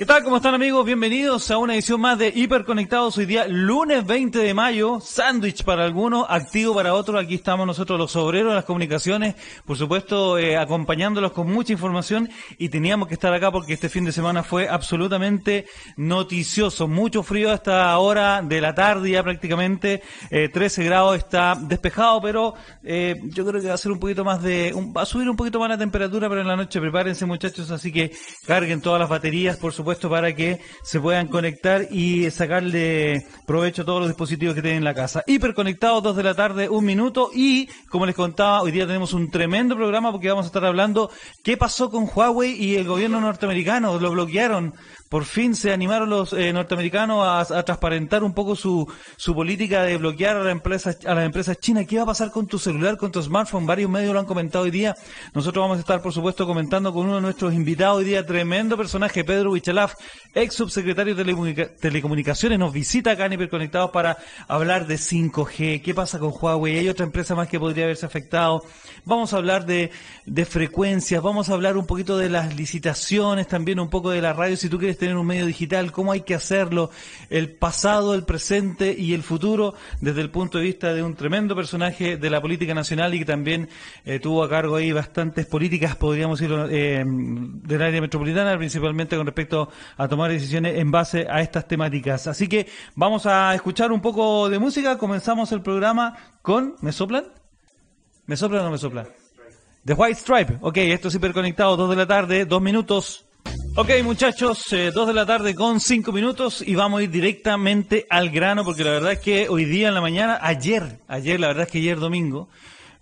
¿Qué tal? ¿Cómo están amigos? Bienvenidos a una edición más de Hiperconectados hoy día, lunes 20 de mayo, sándwich para algunos, activo para otros. Aquí estamos nosotros los obreros de las comunicaciones, por supuesto eh, acompañándolos con mucha información y teníamos que estar acá porque este fin de semana fue absolutamente noticioso. Mucho frío hasta ahora de la tarde ya prácticamente, eh, 13 grados está despejado, pero eh, yo creo que va a ser un poquito más de, un, va a subir un poquito más la temperatura, pero en la noche prepárense muchachos, así que carguen todas las baterías, por supuesto para que se puedan conectar y sacarle provecho a todos los dispositivos que tienen en la casa. Hiperconectados, dos de la tarde, un minuto y, como les contaba, hoy día tenemos un tremendo programa porque vamos a estar hablando qué pasó con Huawei y el gobierno norteamericano. Lo bloquearon por fin se animaron los eh, norteamericanos a, transparentar un poco su, su política de bloquear a, las empresas, a las empresas chinas. ¿Qué va a pasar con tu celular, con tu smartphone? Varios medios lo han comentado hoy día. Nosotros vamos a estar, por supuesto, comentando con uno de nuestros invitados hoy día, tremendo personaje, Pedro Wichalaf, ex subsecretario de Telecomunicaciones, nos visita acá en Hiperconectados para hablar de 5G. ¿Qué pasa con Huawei? Hay otra empresa más que podría haberse afectado. Vamos a hablar de, de frecuencias, vamos a hablar un poquito de las licitaciones, también un poco de la radio. Si tú quieres tener un medio digital, cómo hay que hacerlo, el pasado, el presente y el futuro, desde el punto de vista de un tremendo personaje de la política nacional y que también eh, tuvo a cargo ahí bastantes políticas, podríamos decirlo, eh, del área metropolitana, principalmente con respecto a tomar decisiones en base a estas temáticas. Así que vamos a escuchar un poco de música. Comenzamos el programa con. ¿Me soplan? ¿Me soplan o no me soplan? The White Stripe. Ok, esto es hiperconectado, dos de la tarde, dos minutos. Ok, muchachos, eh, dos de la tarde con cinco minutos y vamos a ir directamente al grano porque la verdad es que hoy día en la mañana, ayer, ayer, la verdad es que ayer domingo,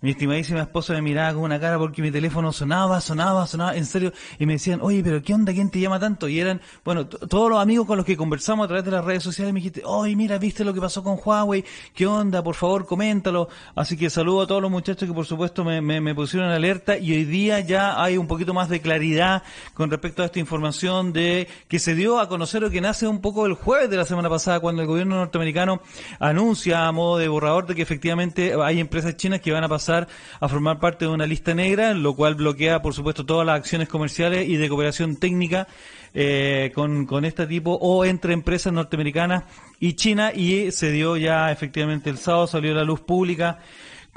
mi estimadísima esposa me miraba con una cara porque mi teléfono sonaba, sonaba, sonaba, en serio, y me decían, oye, pero ¿qué onda? ¿Quién te llama tanto? Y eran, bueno, todos los amigos con los que conversamos a través de las redes sociales me dijiste, oye, mira, ¿viste lo que pasó con Huawei? ¿Qué onda? Por favor, coméntalo. Así que saludo a todos los muchachos que por supuesto me, me, pusieron alerta y hoy día ya hay un poquito más de claridad con respecto a esta información de que se dio a conocer o que nace un poco el jueves de la semana pasada cuando el gobierno norteamericano anuncia a modo de borrador de que efectivamente hay empresas chinas que van a pasar a formar parte de una lista negra, lo cual bloquea, por supuesto, todas las acciones comerciales y de cooperación técnica eh, con, con este tipo o entre empresas norteamericanas y China. Y se dio ya efectivamente el sábado, salió a la luz pública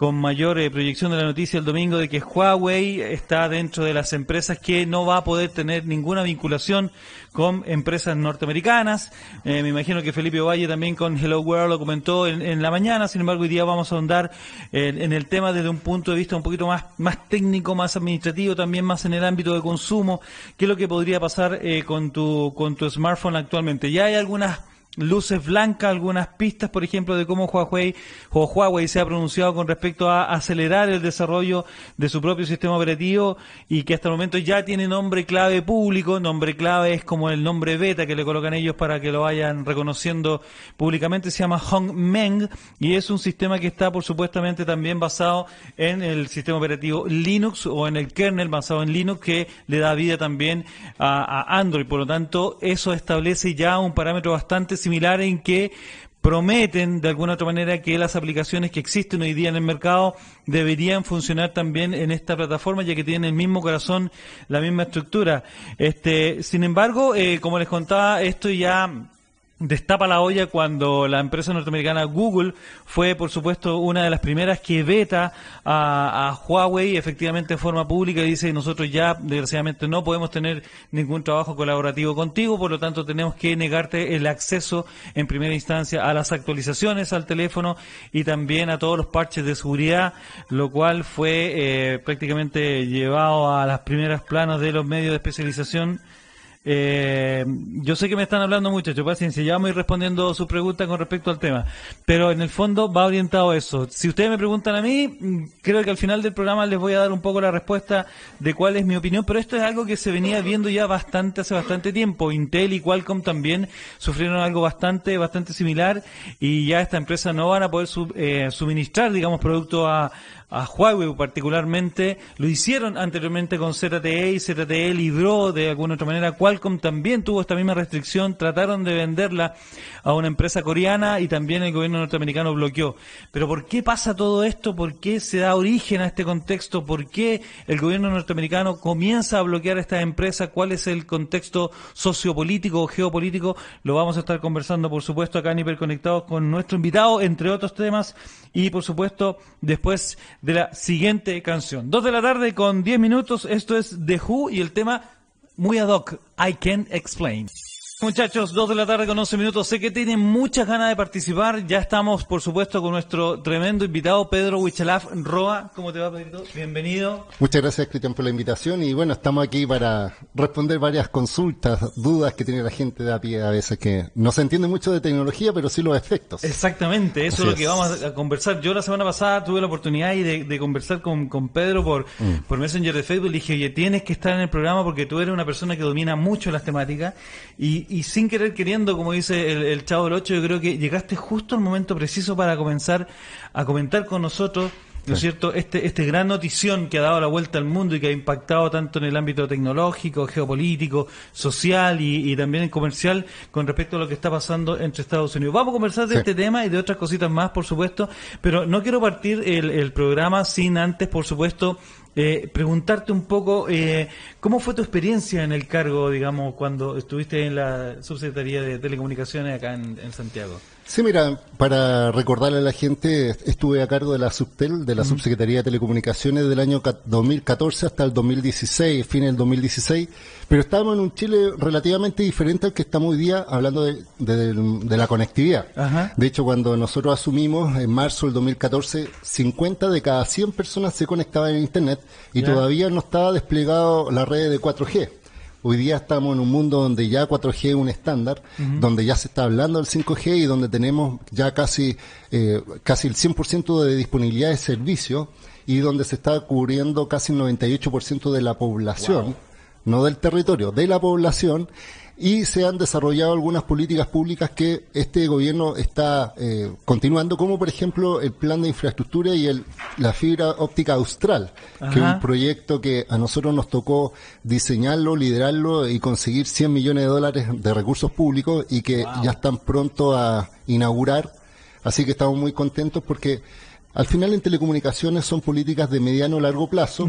con mayor eh, proyección de la noticia el domingo de que Huawei está dentro de las empresas que no va a poder tener ninguna vinculación con empresas norteamericanas. Eh, me imagino que Felipe Valle también con Hello World lo comentó en, la mañana, sin embargo hoy día vamos a ahondar en el tema desde un punto de vista un poquito más, más técnico, más administrativo, también más en el ámbito de consumo, qué es lo que podría pasar eh, con, tu, con tu smartphone actualmente. Ya hay algunas luces blancas, algunas pistas, por ejemplo, de cómo Huawei, o Huawei se ha pronunciado con respecto a acelerar el desarrollo de su propio sistema operativo y que hasta el momento ya tiene nombre clave público. Nombre clave es como el nombre beta que le colocan ellos para que lo vayan reconociendo públicamente. Se llama Hongmeng y es un sistema que está, por supuestamente, también basado en el sistema operativo Linux o en el kernel basado en Linux que le da vida también a, a Android. Por lo tanto, eso establece ya un parámetro bastante similar en que prometen de alguna otra manera que las aplicaciones que existen hoy día en el mercado deberían funcionar también en esta plataforma ya que tienen el mismo corazón, la misma estructura. Este, sin embargo, eh, como les contaba, esto ya destapa la olla cuando la empresa norteamericana Google fue, por supuesto, una de las primeras que veta a, Huawei efectivamente en forma pública y dice nosotros ya desgraciadamente no podemos tener ningún trabajo colaborativo contigo, por lo tanto tenemos que negarte el acceso en primera instancia a las actualizaciones al teléfono y también a todos los parches de seguridad, lo cual fue eh, prácticamente llevado a las primeras planos de los medios de especialización eh, yo sé que me están hablando muchachos, paciencia, ya vamos respondiendo sus preguntas con respecto al tema, pero en el fondo va orientado a eso. Si ustedes me preguntan a mí, mm, creo que al final del programa les voy a dar un poco la respuesta de cuál es mi opinión, pero esto es algo que se venía viendo ya bastante hace bastante tiempo. Intel y Qualcomm también sufrieron algo bastante bastante similar y ya esta empresa no van a poder eh, suministrar, digamos, producto a, a Huawei particularmente, lo hicieron anteriormente con ZTE y ZTE libró de alguna otra manera. Qualcomm también tuvo esta misma restricción, trataron de venderla a una empresa coreana y también el gobierno norteamericano bloqueó. Pero ¿por qué pasa todo esto? ¿Por qué se da origen a este contexto? ¿Por qué el gobierno norteamericano comienza a bloquear a estas empresas? ¿Cuál es el contexto sociopolítico o geopolítico? Lo vamos a estar conversando, por supuesto, acá en Hiperconectados con nuestro invitado, entre otros temas, y por supuesto, después de la siguiente canción. Dos de la tarde con diez minutos, esto es The Who y el tema muy ad hoc, I Can't Explain. Muchachos, dos de la tarde con 11 minutos. Sé que tienen muchas ganas de participar. Ya estamos, por supuesto, con nuestro tremendo invitado, Pedro Huichalaf Roa. ¿Cómo te va, Pedro? Bienvenido. Muchas gracias, Cristian, por la invitación. Y bueno, estamos aquí para responder varias consultas, dudas que tiene la gente de a pie a veces que no se entiende mucho de tecnología, pero sí los efectos. Exactamente, eso es lo que vamos a conversar. Yo la semana pasada tuve la oportunidad de, conversar con, Pedro por, mm. por Messenger de Facebook. Le dije, oye, tienes que estar en el programa porque tú eres una persona que domina mucho las temáticas y y sin querer queriendo, como dice el, Chavo del Ocho, yo creo que llegaste justo al momento preciso para comenzar a comentar con nosotros, ¿no es cierto?, este, este gran notición que ha dado la vuelta al mundo y que ha impactado tanto en el ámbito tecnológico, geopolítico, social y, también en comercial con respecto a lo que está pasando entre Estados Unidos. Vamos a conversar de este tema y de otras cositas más, por supuesto, pero no quiero partir el, el programa sin antes, por supuesto, eh, preguntarte un poco eh, cómo fue tu experiencia en el cargo, digamos, cuando estuviste en la subsecretaría de Telecomunicaciones acá en Santiago. Sí, mira, para recordarle a la gente, estuve a cargo de la Subtel, de la Subsecretaría de Telecomunicaciones del año 2014 hasta el 2016, fin del 2016, pero estábamos en un Chile relativamente diferente al que estamos hoy día hablando de, la conectividad. De hecho, cuando nosotros asumimos en marzo del 2014, 50 de cada 100 personas se conectaban en Internet y todavía no estaba desplegado la red de 4G. Hoy día estamos en un mundo donde ya 4G es un estándar, donde ya se está hablando del 5G y donde tenemos ya casi, eh, casi el 100% de disponibilidad de servicio y donde se está cubriendo casi el 98% de la población, no del territorio, de la población y se han desarrollado algunas políticas públicas que este gobierno está eh, continuando, como por ejemplo el plan de infraestructura y el, la fibra óptica austral, que es un proyecto que a nosotros nos tocó diseñarlo, liderarlo y conseguir 100 millones de dólares de recursos públicos y que ya están pronto a inaugurar. Así que estamos muy contentos porque al final en telecomunicaciones son políticas de mediano o largo plazo,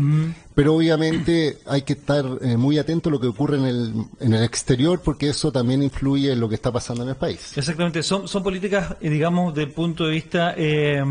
pero obviamente hay que estar eh, muy atento a lo que ocurre en el, en el exterior porque eso también influye en lo que está pasando en el país. Exactamente, son, son políticas, eh, digamos, del punto de vista eh,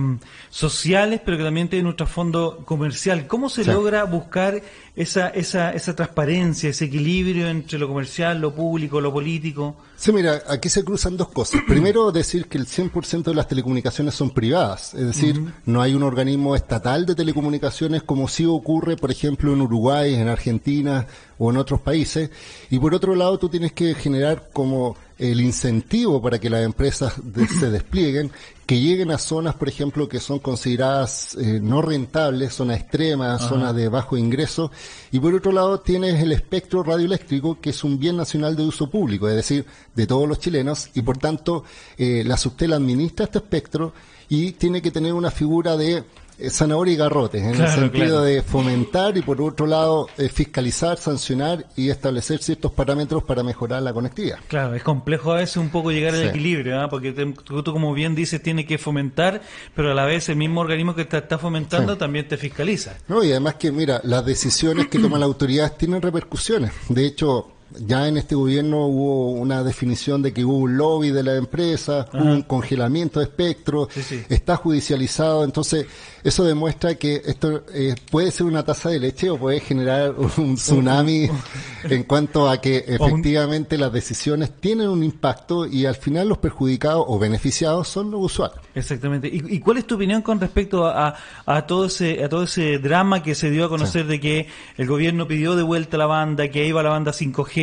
sociales, pero que también tienen un trasfondo comercial. ¿Cómo se logra buscar esa, esa, esa transparencia, ese equilibrio entre lo comercial, lo público, lo político? Sí, mira, aquí se cruzan dos cosas. Primero, decir que el 100% de las telecomunicaciones son privadas, es decir, no hay un organismo estatal de telecomunicaciones como sí ocurre, por ejemplo, en Uruguay, en Argentina o en otros países. Y por otro lado, tú tienes que generar como el incentivo para que las empresas se desplieguen, que lleguen a zonas, por ejemplo, que son consideradas eh, no rentables, zonas extremas, zonas de bajo ingreso, y por otro lado tienes el espectro radioeléctrico, que es un bien nacional de uso público, es decir, de todos los chilenos, y por tanto eh, la Subtel administra este espectro y tiene que tener una figura de zanahoria y garrotes, en el sentido de fomentar y por otro lado eh, fiscalizar, sancionar y establecer ciertos parámetros para mejorar la conectividad. Claro, es complejo a veces un poco llegar al equilibrio, ¿ah? porque tú, como bien dices, tiene que fomentar, pero a la vez el mismo organismo que te está fomentando también te fiscaliza. No, y además que, mira, las decisiones que toma la autoridad tienen repercusiones. De hecho, ya en este gobierno hubo una definición de que hubo un lobby de la empresa, hubo un congelamiento de espectro, está judicializado, entonces eso demuestra que esto eh, puede ser una taza de leche o puede generar un tsunami en cuanto a que efectivamente las decisiones tienen un impacto y al final los perjudicados o beneficiados son los usuarios. Exactamente. ¿Y, cuál es tu opinión con respecto a, a, todo ese a todo ese drama que se dio a conocer de que el gobierno pidió de vuelta la banda, que iba la banda 5G,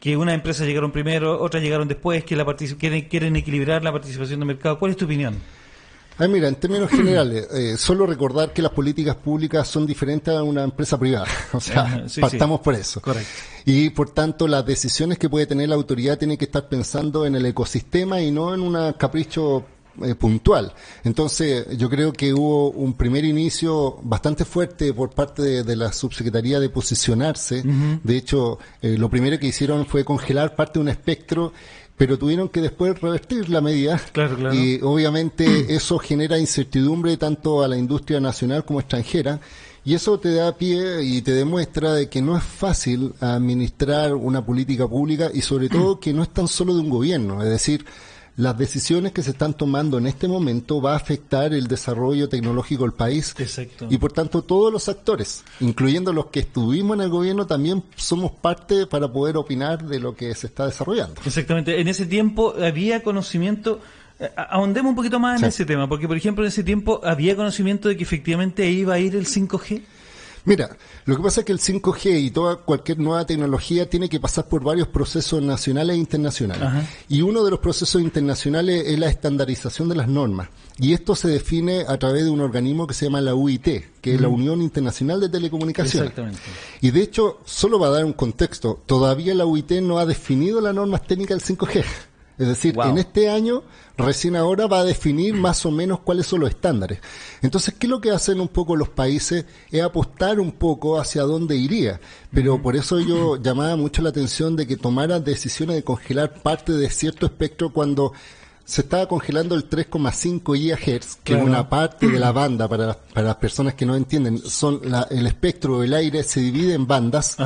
que unas empresas llegaron primero, otras llegaron después, que la quieren, quieren equilibrar la participación del mercado? ¿Cuál es tu opinión? mira, en términos generales, eh, solo recordar que las políticas públicas son diferentes a una empresa privada. O sea, partamos por eso. Correcto. Y por tanto, las decisiones que puede tener la autoridad tienen que estar pensando en el ecosistema y no en un capricho eh, puntual. Entonces, yo creo que hubo un primer inicio bastante fuerte por parte de, la subsecretaría de posicionarse. De hecho, eh, lo primero que hicieron fue congelar parte de un espectro pero tuvieron que después revertir la medida. Y obviamente eso genera incertidumbre tanto a la industria nacional como extranjera. Y eso te da pie y te demuestra de que no es fácil administrar una política pública y sobre todo que no es tan solo de un gobierno, es decir, las decisiones que se están tomando en este momento va a afectar el desarrollo tecnológico del país. Exacto. Y por tanto todos los actores, incluyendo los que estuvimos en el gobierno, también somos parte para poder opinar de lo que se está desarrollando. Exactamente. En ese tiempo había conocimiento... Eh, ahondemos un poquito más en ese tema, porque por ejemplo en ese tiempo había conocimiento de que efectivamente iba a ir el 5G. Mira, lo que pasa es que el 5G y toda cualquier nueva tecnología tiene que pasar por varios procesos nacionales e internacionales. Y uno de los procesos internacionales es la estandarización de las normas. Y esto se define a través de un organismo que se llama la UIT, que es la Unión Internacional de Telecomunicaciones. Exactamente. Y de hecho, solo va a dar un contexto, todavía la UIT no ha definido las normas técnicas del 5G. Es decir, en este año, recién ahora va a definir más o menos cuáles son los estándares. Entonces, ¿qué es lo que hacen un poco los países? Es apostar un poco hacia dónde iría. Pero por eso yo llamaba mucho la atención de que tomaran decisiones de congelar parte de cierto espectro cuando se estaba congelando el 3,5 GHz, que es una parte de la banda, para, para las personas que no entienden, son el espectro del aire se divide en bandas.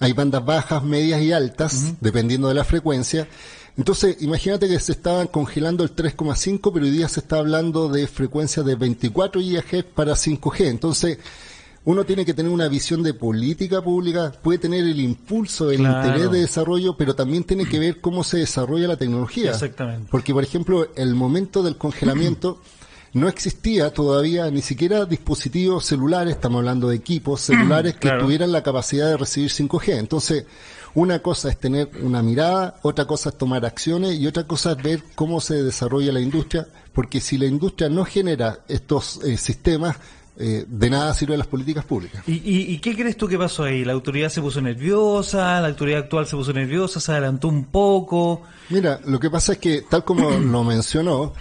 Hay bandas bajas, medias y altas, dependiendo de la frecuencia. Entonces, imagínate que se estaban congelando el 3,5, pero hoy día se está hablando de frecuencias de 24 GHz para 5G. Entonces, uno tiene que tener una visión de política pública, puede tener el impulso, el interés de desarrollo, pero también tiene que ver cómo se desarrolla la tecnología. Exactamente. Porque, por ejemplo, el momento del congelamiento no existía todavía ni siquiera dispositivos celulares, estamos hablando de equipos celulares que tuvieran la capacidad de recibir 5G. Entonces, una cosa es tener una mirada, otra cosa es tomar acciones y otra cosa es ver cómo se desarrolla la industria, porque si la industria no genera estos eh, sistemas, eh, de nada sirven las políticas públicas. ¿Y, ¿Y, qué crees tú que pasó ahí? ¿La autoridad se puso nerviosa? ¿La autoridad actual se puso nerviosa? ¿Se adelantó un poco? Mira, lo que pasa es que, tal como lo mencionó,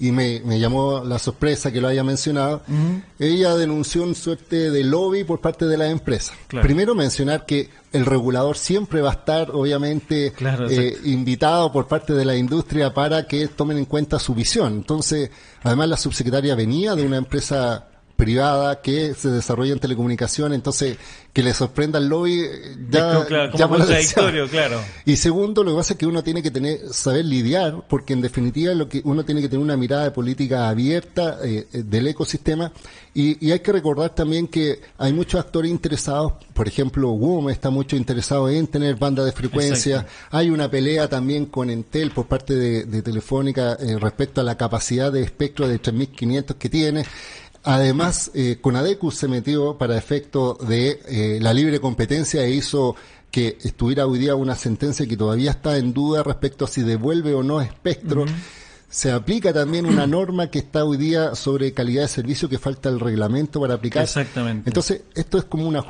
y me, me, llamó la sorpresa que lo haya mencionado, ella denunció un suerte de lobby por parte de la empresa. Primero mencionar que el regulador siempre va a estar, obviamente, eh, invitado por parte de la industria para que tomen en cuenta su visión. Entonces, además la subsecretaria venía de una empresa privada que se desarrolla en telecomunicación, entonces que le sorprenda el lobby ya, claro, como contradictorio, claro. Y segundo, lo que pasa es que uno tiene que tener saber lidiar, porque en definitiva lo que uno tiene que tener una mirada de política abierta eh, eh, del ecosistema y, y, hay que recordar también que hay muchos actores interesados, por ejemplo, WOM está mucho interesado en tener banda de frecuencia, hay una pelea también con Entel por parte de, Telefónica eh, respecto a la capacidad de espectro de 3500 que tiene. Además, eh, Conadecus se metió para efecto de eh, la libre competencia e hizo que estuviera hoy día una sentencia que todavía está en duda respecto a si devuelve o no espectro. Se aplica también una norma que está hoy día sobre calidad de servicio que falta el reglamento para aplicar. Exactamente. Entonces, esto es como una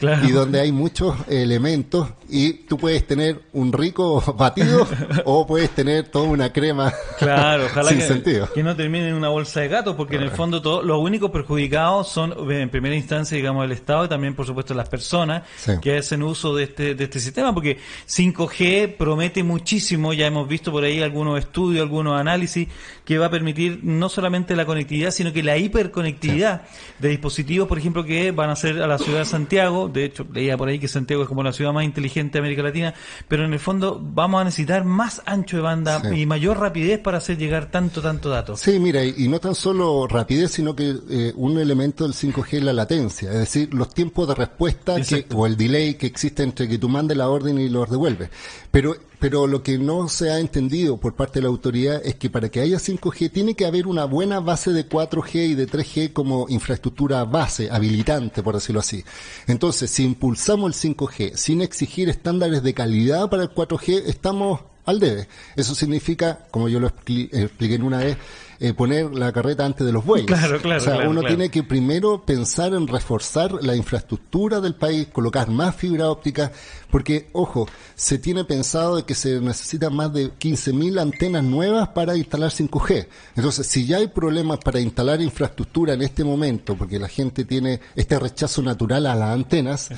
y donde hay muchos elementos y tú puedes tener un rico batido o puedes tener toda una crema claro, ojalá sin que, sentido. que no termine en una bolsa de gato porque en el fondo todos los únicos perjudicados son en primera instancia digamos el Estado y también por supuesto las personas que hacen uso de este, de este sistema porque 5G promete muchísimo, ya hemos visto por ahí algunos estudios, algunos análisis que va a permitir no solamente la conectividad sino que la hiperconectividad de dispositivos por ejemplo que van a ser a la ciudad de Santiago de hecho leía por ahí que Santiago es como la ciudad más inteligente de América Latina, pero en el fondo vamos a necesitar más ancho de banda y mayor rapidez para hacer llegar tanto, tanto dato. Sí, mira, y, no tan solo rapidez, sino que eh, un elemento del 5G es la latencia, es decir, los tiempos de respuesta o el delay que existe entre que tú mandes la orden y los devuelves. Pero pero lo que no se ha entendido por parte de la autoridad es que para que haya 5G tiene que haber una buena base de 4G y de 3G como infraestructura base, habilitante, por decirlo así. Entonces, si impulsamos el 5G sin exigir estándares de calidad para el 4G, estamos al debe. Eso significa, como yo lo expliqué en una vez, eh, poner la carreta antes de los bueyes. Claro, claro, o sea, claro, uno tiene que primero pensar en reforzar la infraestructura del país, colocar más fibra óptica, porque, ojo, se tiene pensado de que se necesitan más de 15.000 antenas nuevas para instalar 5G. Entonces, si ya hay problemas para instalar infraestructura en este momento, porque la gente tiene este rechazo natural a las antenas,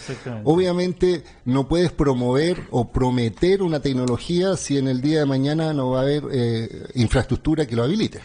obviamente no puedes promover o prometer una tecnología si en el día de mañana no va a haber eh, infraestructura que lo habilite.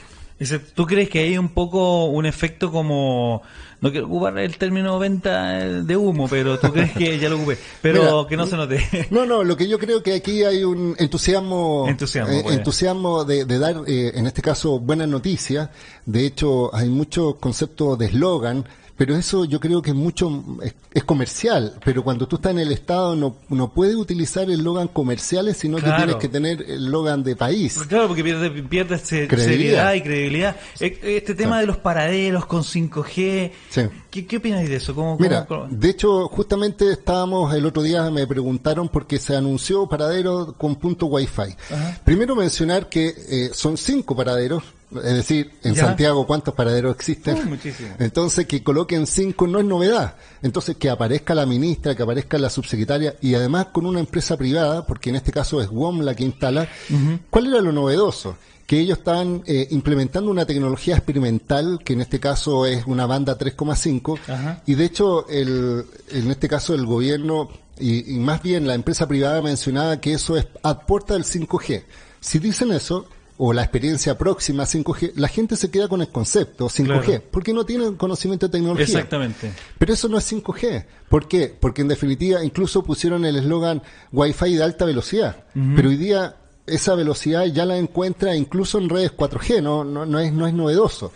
¿Tú crees que hay un poco un efecto como, no quiero ocupar el término venta eh, de humo, pero tú crees que ya lo ocupé, pero Mira, que no se note? No, no, lo que yo creo que aquí hay un entusiasmo, Entusiasmo, eh, pues. entusiasmo de, de dar, eh, en este caso, buenas noticias. De hecho, hay muchos conceptos de eslogan, pero eso yo creo que es mucho, es, es comercial. Pero cuando tú estás en el Estado no, no puedes utilizar eslogan comerciales, sino Claro. que tienes que tener eslogan de país. Claro, porque pierde, pierde seriedad y credibilidad. Eh, Este tema de los paraderos con 5G, Sí. ¿qué, qué opináis de eso? ¿Cómo, Mira, cómo- cómo- de hecho, justamente estábamos el otro día, me preguntaron porque se anunció paradero con punto Wi-Fi. Primero mencionar que eh, son cinco paraderos, es decir, en Ya. Santiago, ¿cuántos paraderos existen? Uy, muchísimos. Entonces, que coloquen cinco no es novedad. Entonces, que aparezca la ministra, que aparezca la subsecretaria y además con una empresa privada, porque en este caso es WOM la que instala. ¿Cuál era lo novedoso? Que ellos estaban eh, implementando una tecnología experimental, que en este caso es una banda 3,5, Ajá. y de hecho, el, en este caso, el gobierno y, y más bien la empresa privada mencionaba que eso es aporta del 5G. Si dicen eso, o la experiencia próxima a 5G, la gente se queda con el concepto 5G, Claro. porque no tienen conocimiento de tecnología. Exactamente. Pero eso no es 5G. ¿Por qué? Porque en definitiva incluso pusieron el eslogan Wi-Fi de alta velocidad. Pero hoy día esa velocidad ya la encuentra incluso en redes 4G, no, no, no, es, no es novedoso.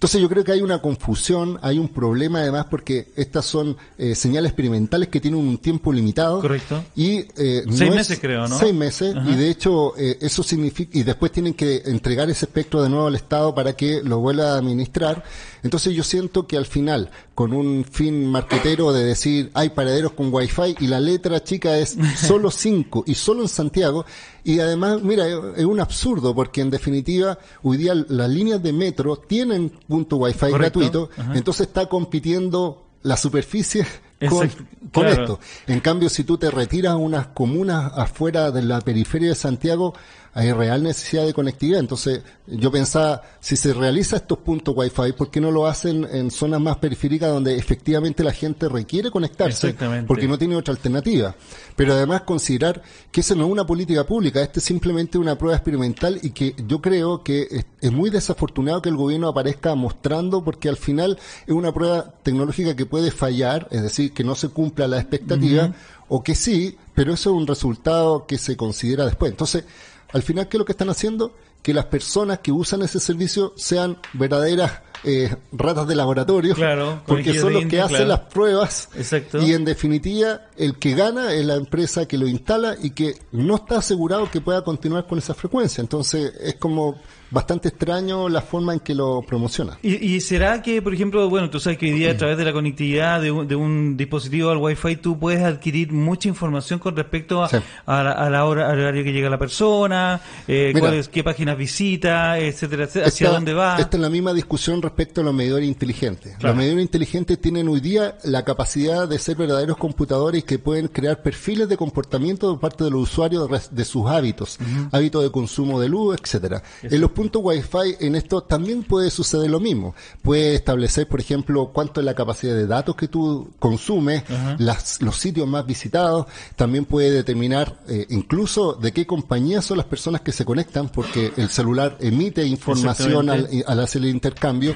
Entonces yo creo que hay una confusión, hay un problema además porque estas son eh, señales experimentales que tienen un tiempo limitado. Correcto. Y, eh, no Seis es- meses, creo, ¿no? Seis meses. Ajá. Y de hecho eh, eso significa, y después tienen que entregar ese espectro de nuevo al Estado para que lo vuelva a administrar. Entonces yo siento que al final, con un fin marquetero de decir hay paraderos con wifi y la letra chica es solo cinco y solo en Santiago, y además, mira, es un absurdo porque en definitiva hoy día las líneas de metro tienen punto wifi Correcto. gratuito, Ajá. entonces está compitiendo la superficie con, Exacto, con claro. esto. En cambio, si tú te retiras a unas comunas afuera de la periferia de Santiago, hay real necesidad de conectividad. Entonces, yo pensaba, si se realiza estos puntos Wi-Fi, ¿por qué no lo hacen en zonas más periféricas donde efectivamente la gente requiere conectarse? Exactamente. Porque no tiene otra alternativa. Pero además considerar que eso no es una política pública, este es simplemente una prueba experimental y que yo creo que es, es muy desafortunado que el gobierno aparezca mostrando porque al final es una prueba tecnológica que puede fallar, es decir, que no se cumpla la expectativa o que sí, pero eso es un resultado que se considera después. Entonces, al final, ¿qué es lo que están haciendo? Que las personas que usan ese servicio sean verdaderas eh, ratas de laboratorio, Claro, porque son los que hacen claro. las pruebas Exacto. y en definitiva el que gana es la empresa que lo instala y que no está asegurado que pueda continuar con esa frecuencia. Entonces es como bastante extraño la forma en que lo promociona. ¿Y, y será que, por ejemplo, bueno, tú sabes que hoy día a través de la conectividad de un, de un dispositivo al Wi-Fi tú puedes adquirir mucha información con respecto a, Sí. a la, a la hora, al horario que llega la persona, eh, Mira. es- qué páginas visita, etcétera, etcétera, hacia Esta- dónde va. Esta es la misma discusión respecto a los medidores inteligentes. Claro. Los medidores inteligentes tienen hoy día la capacidad de ser verdaderos computadores que pueden crear perfiles de comportamiento de parte de los usuarios de, de sus hábitos, hábitos de consumo de luz, etcétera. En los puntos Wi-Fi, en esto también puede suceder lo mismo. Puede establecer, por ejemplo, cuánto es la capacidad de datos que tú consumes, las- los sitios más visitados. También puede determinar eh, incluso de qué compañía son las personas que se conectan, porque el celular emite información al, al hacer el intercambio.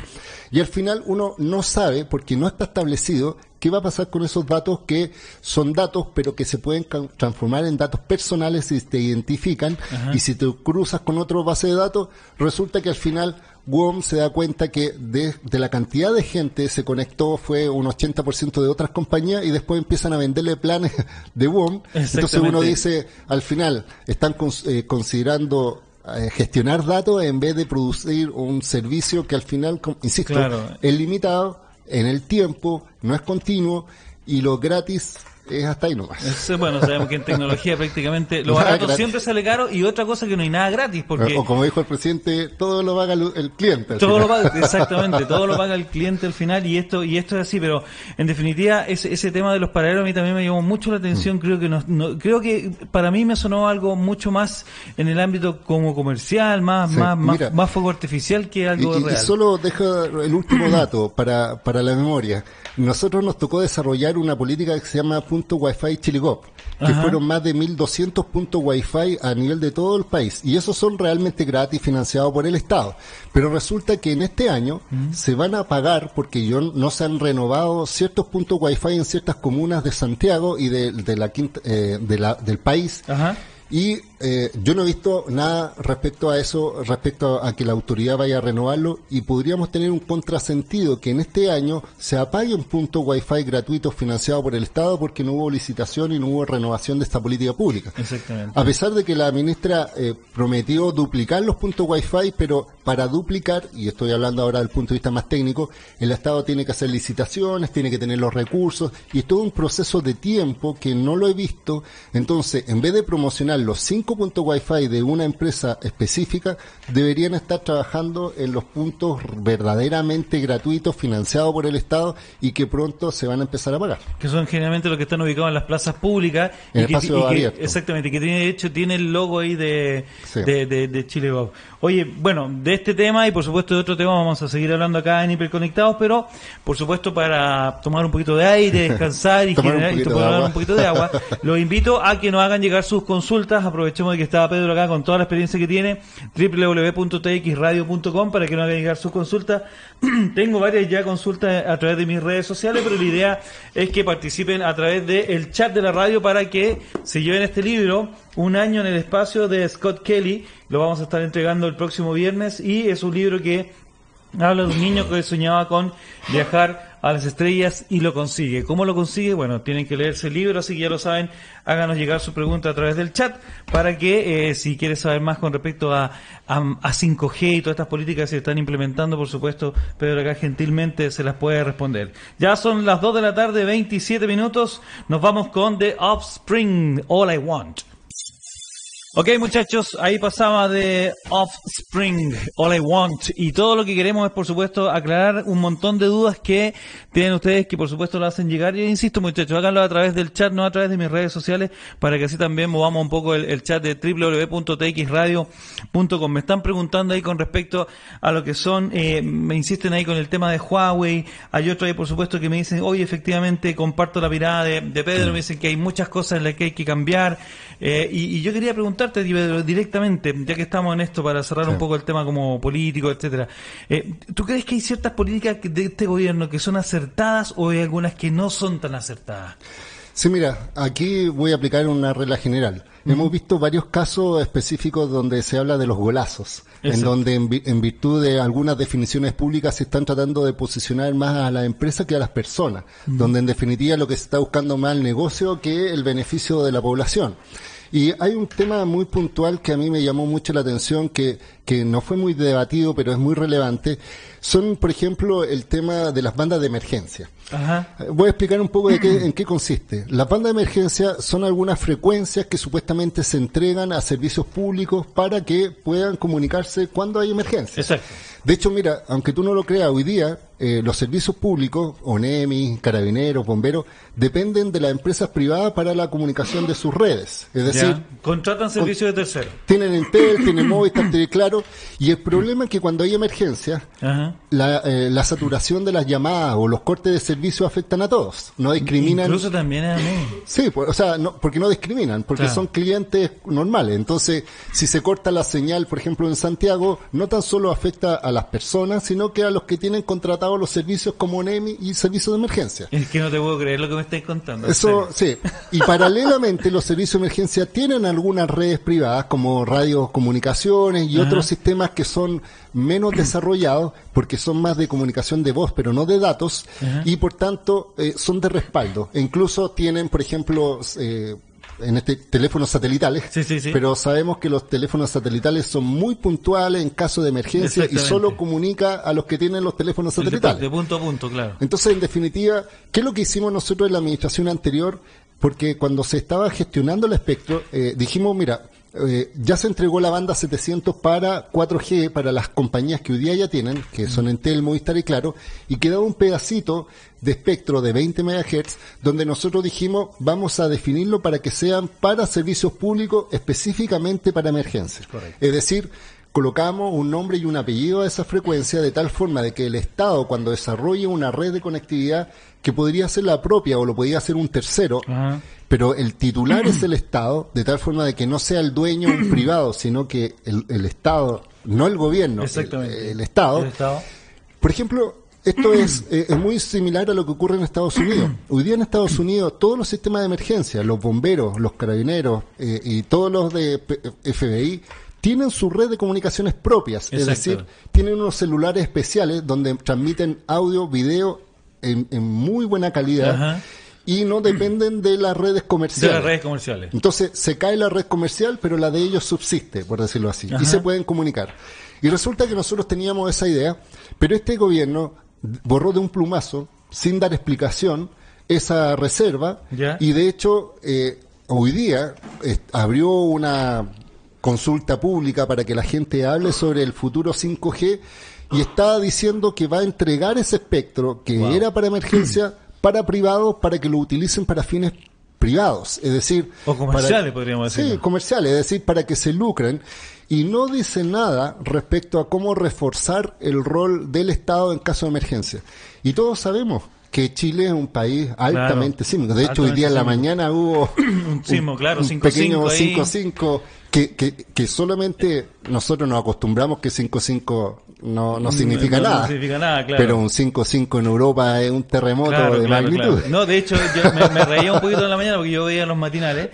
Y al final uno no sabe, porque no está establecido, qué va a pasar con esos datos que son datos, pero que se pueden transformar en datos personales si te identifican. Y si te cruzas con otra base de datos, resulta que al final WOM se da cuenta que de, de la cantidad de gente se conectó fue un 80% de otras compañías y después empiezan a venderle planes de WOM. Entonces uno dice, al final, están cons- eh, considerando eh, gestionar datos en vez de producir un servicio que al final, insisto, Claro. es limitado en el tiempo, no es continuo y lo gratis es hasta ahí nomás. Es, bueno, sabemos que en tecnología prácticamente lo barato siempre sale caro y otra cosa que no hay nada gratis. porque O como dijo el presidente, todo lo paga el cliente. Todo lo paga, exactamente, todo lo paga el cliente al final y esto y esto es así, pero en definitiva ese, ese tema de los paralelos a mí también me llamó mucho la atención, mm. creo que no, creo que para mí me sonó algo mucho más en el ámbito como comercial, más más, más, fuego artificial que algo real. Y solo deja el último dato para, para la memoria. Nosotros nos tocó desarrollar una política que se llama punto Wi-Fi que fueron más de 1.200 puntos Wi-Fi a nivel de todo el país. Y esos son realmente gratis, financiados por el Estado. Pero resulta que en este año se van a pagar porque yo, no se han renovado ciertos puntos Wi-Fi en ciertas comunas de Santiago y de, de la, eh, de la, del país. Y eh, yo no he visto nada respecto a eso, respecto a que la autoridad vaya a renovarlo y podríamos tener un contrasentido que en este año se apague un punto Wi-Fi gratuito financiado por el Estado porque no hubo licitación y no hubo renovación de esta política pública. Exactamente. A pesar de que la ministra eh, prometió duplicar los puntos Wi-Fi, pero para duplicar, y estoy hablando ahora del punto de vista más técnico, el Estado tiene que hacer licitaciones, tiene que tener los recursos y es todo un proceso de tiempo que no lo he visto. Entonces, en vez de promocionar los cinco puntos Wi-Fi de una empresa específica deberían estar trabajando en los puntos verdaderamente gratuitos, financiados por el Estado y que pronto se van a empezar a pagar. Que son generalmente los que están ubicados en las plazas públicas. En y espacio abierto. exactamente, que tiene, de hecho tiene el logo ahí de, de, Chile Bob. Oye, bueno, de este tema y por supuesto de otro tema vamos a seguir hablando acá en Hiperconectados, pero por supuesto para tomar un poquito de aire, descansar y, tomar, un, poquito de agua, los invito a que nos hagan llegar sus consultas, aprovechemos de que estaba Pedro acá con toda la experiencia que tiene, www.txradio.com para que nos hagan llegar sus consultas. Tengo varias ya consultas a través de mis redes sociales, pero la idea es que participen a través del chat de la radio para que se lleven este libro, Un año en el espacio de Scott Kelly, lo vamos a estar entregando el próximo viernes y es un libro que habla de un niño que soñaba con viajar a las estrellas y lo consigue. ¿Cómo lo consigue? Bueno, tienen que leerse el libro, así que ya lo saben, háganos llegar su pregunta a través del chat para que eh, si quieres saber más con respecto a, a, 5G y todas estas políticas que se están implementando, por supuesto, Pedro acá gentilmente se las puede responder. Ya son las 2 de la tarde, 27 minutos, nos vamos con The Offspring, All I Want. Ok muchachos, ahí pasaba de Offspring, All I Want y todo lo que queremos es por supuesto aclarar un montón de dudas que tienen ustedes que por supuesto lo hacen llegar. Y insisto muchachos, háganlo a través del chat, no a través de mis redes sociales para que así también movamos un poco el, chat de www.txradio.com. Me están preguntando ahí con respecto a lo que son, eh, me insisten ahí con el tema de Huawei, hay otro ahí por supuesto que me dicen, oye efectivamente comparto la mirada de, Pedro, me dicen que hay muchas cosas en las que hay que cambiar. Eh, y yo quería preguntar directamente, ya que estamos en esto para cerrar un poco el tema como político, etcétera. Eh, ¿Tú crees que hay ciertas políticas de este gobierno que son acertadas o hay algunas que no son tan acertadas? Sí, mira, aquí voy a aplicar una regla general. Hemos visto varios casos específicos donde se habla de los golazos, en donde en, virtud de algunas definiciones públicas se están tratando de posicionar más a la empresa que a las personas, donde en definitiva lo que se está buscando más el negocio que el beneficio de la población. Y hay un tema muy puntual que a mí me llamó mucho la atención, que, que no fue muy debatido, pero es muy relevante. Son, por ejemplo, el tema de las bandas de emergencia. Voy a explicar un poco de qué, en qué consiste. Las bandas de emergencia son algunas frecuencias que supuestamente se entregan a servicios públicos para que puedan comunicarse cuando hay emergencia. Exacto. De hecho, mira, aunque tú no lo creas, hoy día eh, los servicios públicos, ONEMI, carabineros, bomberos, dependen de las empresas privadas para la comunicación de sus redes. Es decir, contratan servicios de terceros. Tienen Entel, tienen Movistar, tienen Claro, y el problema es que cuando hay emergencia, la, eh, la, saturación de las llamadas o los cortes de servicio afectan a todos. No discriminan. Incluso también a mí. Sí, pues, o sea, no, porque no discriminan, porque son clientes normales. Entonces, si se corta la señal, por ejemplo, en Santiago, no tan solo afecta a las personas, sino que a los que tienen contratado los servicios como NEMI y servicios de emergencia. Es que no te puedo creer lo que me estáis contando. Eso, sí. Y paralelamente los servicios de emergencia tienen algunas redes privadas como radiocomunicaciones y otros sistemas que son menos desarrollados porque son más de comunicación de voz, pero no de datos, y por tanto eh, son de respaldo. E incluso tienen, por ejemplo, eh, en este teléfonos satelitales, pero sabemos que los teléfonos satelitales son muy puntuales en caso de emergencia y solo comunica a los que tienen los teléfonos satelitales. De punto a punto, claro. Entonces, en definitiva, ¿qué es lo que hicimos nosotros en la administración anterior? porque cuando se estaba gestionando el espectro, eh, dijimos, mira, eh, ya se entregó la banda 700 para 4G, para las compañías que hoy día ya tienen, que son Entel, Movistar y Claro, y quedaba un pedacito de espectro de 20 MHz, donde nosotros dijimos, vamos a definirlo para que sean para servicios públicos, específicamente para emergencias. Es decir, colocamos un nombre y un apellido a esa frecuencia de tal forma de que el Estado, cuando desarrolle una red de conectividad que podría ser la propia o lo podría hacer un tercero, pero el titular es el Estado, de tal forma de que no sea el dueño un privado, sino que el, Estado, no el gobierno, el, Estado. Por ejemplo, esto es, eh, es, muy similar a lo que ocurre en Estados Unidos. Hoy día en Estados Unidos todos los sistemas de emergencia, los bomberos, los carabineros eh, y todos los de FBI tienen su red de comunicaciones propias, es decir, tienen unos celulares especiales donde transmiten audio, video en, muy buena calidad. Y no dependen de las redes comerciales. De las redes comerciales. Entonces, se cae la red comercial, pero la de ellos subsiste, por decirlo así. Y se pueden comunicar. Y resulta que nosotros teníamos esa idea, pero este gobierno borró de un plumazo, sin dar explicación, esa reserva. Y de hecho, eh, hoy día abrió una consulta pública para que la gente hable sobre el futuro 5G y está diciendo que va a entregar ese espectro que era para emergencia para privados para que lo utilicen para fines privados, es decir... O comerciales, podríamos decir. Sí, comerciales, es decir, para que se lucren. Y no dice nada respecto a cómo reforzar el rol del Estado en caso de emergencia. Y todos sabemos que Chile es un país altamente sísmico. De hecho, hoy día en la mañana hubo un, sismo, claro, un pequeño 5-5 que, que, que solamente nosotros nos acostumbramos que 5-5 no, no significa nada. No significa nada, claro. Pero un 5-5 en Europa es un terremoto de magnitud. No, de hecho, yo me, reía un poquito en la mañana porque yo veía los matinales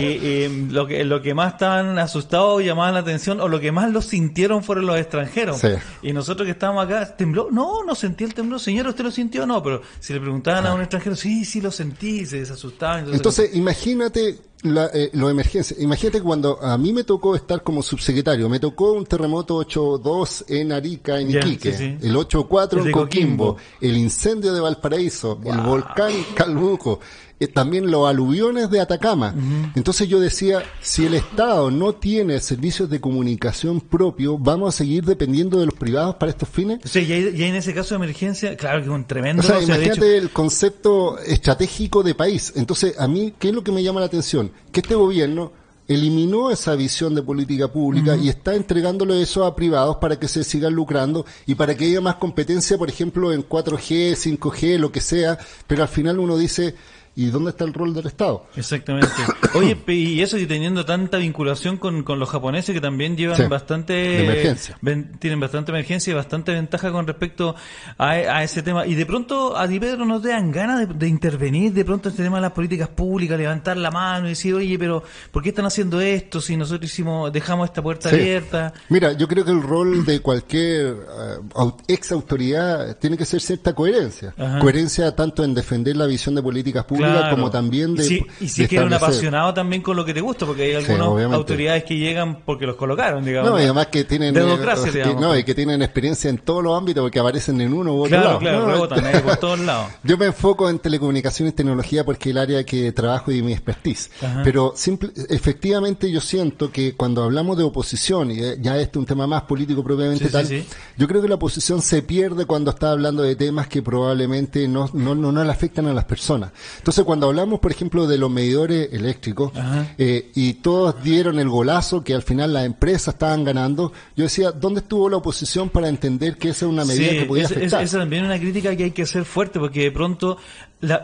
y, lo, que, lo que más estaban asustados, llamaban la atención o lo que más lo sintieron fueron los extranjeros. Y nosotros que estábamos acá, ¿tembló? No, no sentí el temblor. Señor, ¿usted lo sintió? No, pero si le preguntaban a un extranjero, sí, sí lo sentí, se desasustaban. Entonces, imagínate la, eh, lo emergencia. Imagínate cuando a mí me tocó estar como subsecretario, me tocó un terremoto 8.2 en Arica, en Iquique, el 8.4 en Coquimbo, el incendio de Valparaíso, el volcán Calbuco, también los aluviones de Atacama. Entonces yo decía, si el Estado no tiene servicios de comunicación propio, vamos a seguir dependiendo de los privados para estos fines. Sí, y, en ese caso de emergencia, claro que es un tremendo... O sea, imagínate el concepto estratégico de país. Entonces, a mí, ¿qué es lo que me llama la atención? Que este gobierno eliminó esa visión de política pública y está entregándole eso a privados para que se sigan lucrando y para que haya más competencia, por ejemplo, en 4G, 5G, lo que sea, pero al final uno dice, ¿Y dónde está el rol del Estado? Exactamente. Oye, y eso y teniendo tanta vinculación con, con los japoneses que también llevan bastante... emergencia. tienen bastante emergencia y bastante ventaja con respecto a, a, ese tema. Y de pronto, a ti, Pedro, ¿no te dan ganas de, intervenir de pronto en este tema de las políticas públicas, levantar la mano y decir, oye, pero ¿por qué están haciendo esto si nosotros hicimos dejamos esta puerta abierta? Mira, yo creo que el rol de cualquier uh, ex autoridad tiene que ser cierta coherencia. Coherencia tanto en defender la visión de políticas públicas como también de. y si, que un apasionado también con lo que te gusta, porque hay algunas autoridades que llegan porque los colocaron, digamos. No, y además que tienen. Eh, no, y que tienen experiencia en todos los ámbitos porque aparecen en uno u otro lado. Claro, claro, por todos lados. Yo me enfoco en telecomunicaciones y tecnología porque es el área que trabajo y mi expertise. Pero simple, efectivamente yo siento que cuando hablamos de oposición, y ya este es un tema más político propiamente tal, yo creo que la oposición se pierde cuando está hablando de temas que probablemente no, no, no, no le afectan a las personas. Entonces, cuando hablamos, por ejemplo, de los medidores eléctricos, eh, y todos dieron el golazo que al final las empresas estaban ganando, yo decía, ¿dónde estuvo la oposición para entender que esa es una medida que podía afectar? Esa también es una crítica que hay que hacer fuerte, porque de pronto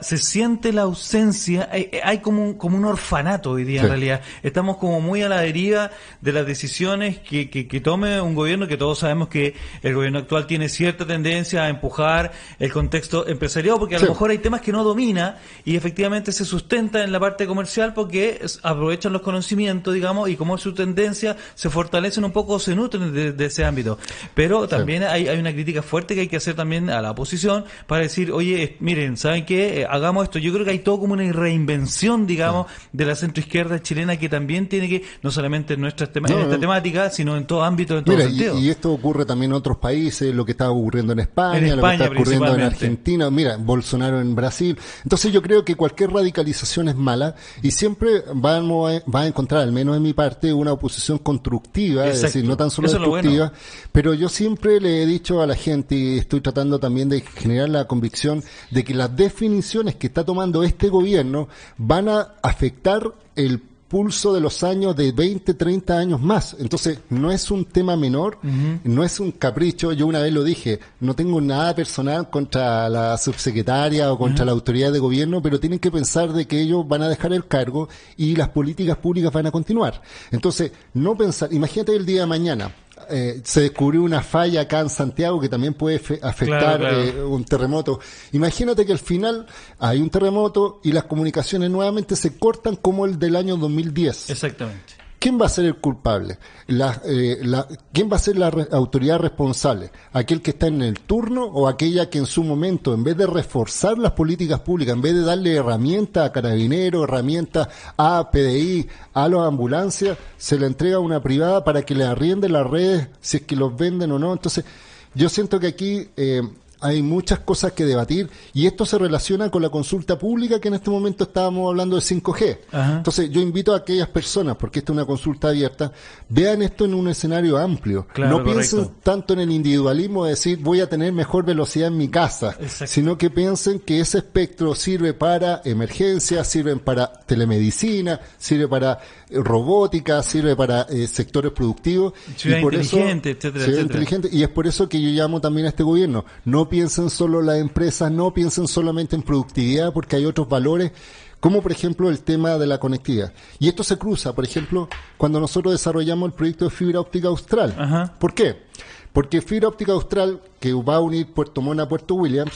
se siente la ausencia, hay, como, un, como un orfanato hoy día en realidad. Estamos como muy a la deriva de las decisiones que, que, que, tome un gobierno, que todos sabemos que el gobierno actual tiene cierta tendencia a empujar el contexto empresarial, porque a lo mejor hay temas que no domina y efectivamente se sustenta en la parte comercial porque aprovechan los conocimientos, digamos, y como es su tendencia, se fortalecen un poco, se nutren de, ese ámbito. Pero también hay, hay una crítica fuerte que hay que hacer también a la oposición para decir, oye, miren, ¿saben qué? Que eh, hagamos esto. Yo creo que hay todo como una reinvención, digamos, de la centroizquierda chilena que también tiene que, no solamente en, nuestra tema, en esta temática, sino en todo ámbito, en todo sentido. Y, esto ocurre también en otros países, lo que está ocurriendo en España, lo que está ocurriendo en Argentina, mira, Bolsonaro en Brasil. Entonces yo creo que cualquier radicalización es mala y siempre vamos a, va a encontrar, al menos en mi parte, una oposición constructiva, es decir, no tan solo destructiva, pero yo siempre le he dicho a la gente y estoy tratando también de generar la convicción de que las definiciones que está tomando este gobierno van a afectar el pulso de los años de 20, 30 años más. Entonces, no es un tema menor, no es un capricho. Yo una vez lo dije, no tengo nada personal contra la subsecretaria o contra la autoridad de gobierno, pero tienen que pensar de que ellos van a dejar el cargo y las políticas públicas van a continuar. Entonces, no pensar, imagínate el día de mañana, eh, se descubrió una falla acá en Santiago que también puede afectar eh, un terremoto. Imagínate que al final hay un terremoto y las comunicaciones nuevamente se cortan como el del año 2010. Exactamente. ¿Quién va a ser el culpable? La, eh, la, ¿Quién va a ser la autoridad responsable? ¿Aquel que está en el turno o aquella que en su momento, en vez de reforzar las políticas públicas, en vez de darle herramientas a carabineros, herramientas a PDI, a las ambulancias, se le entrega a una privada para que le arriende las redes, si es que los venden o no? Entonces, yo siento que aquí eh, hay muchas cosas que debatir y esto se relaciona con la consulta pública que en este momento estábamos hablando de 5G. Entonces yo invito a aquellas personas, porque esta es una consulta abierta, vean esto en un escenario amplio. no piensen tanto en el individualismo de decir voy a tener mejor velocidad en mi casa, sino que piensen que ese espectro sirve para emergencias, sirve para telemedicina, sirve para robótica, sirve para eh, sectores productivos. Ciudad y por inteligente, eso, etcétera, inteligente. Y es por eso que yo llamo también a este gobierno. No piensen solo las empresas, no piensen solamente en productividad, porque hay otros valores como por ejemplo el tema de la conectividad. Y esto se cruza, por ejemplo, cuando nosotros desarrollamos el proyecto de fibra óptica austral. ¿Por qué? Porque fibra óptica austral, que va a unir Puerto Mona a Puerto Williams,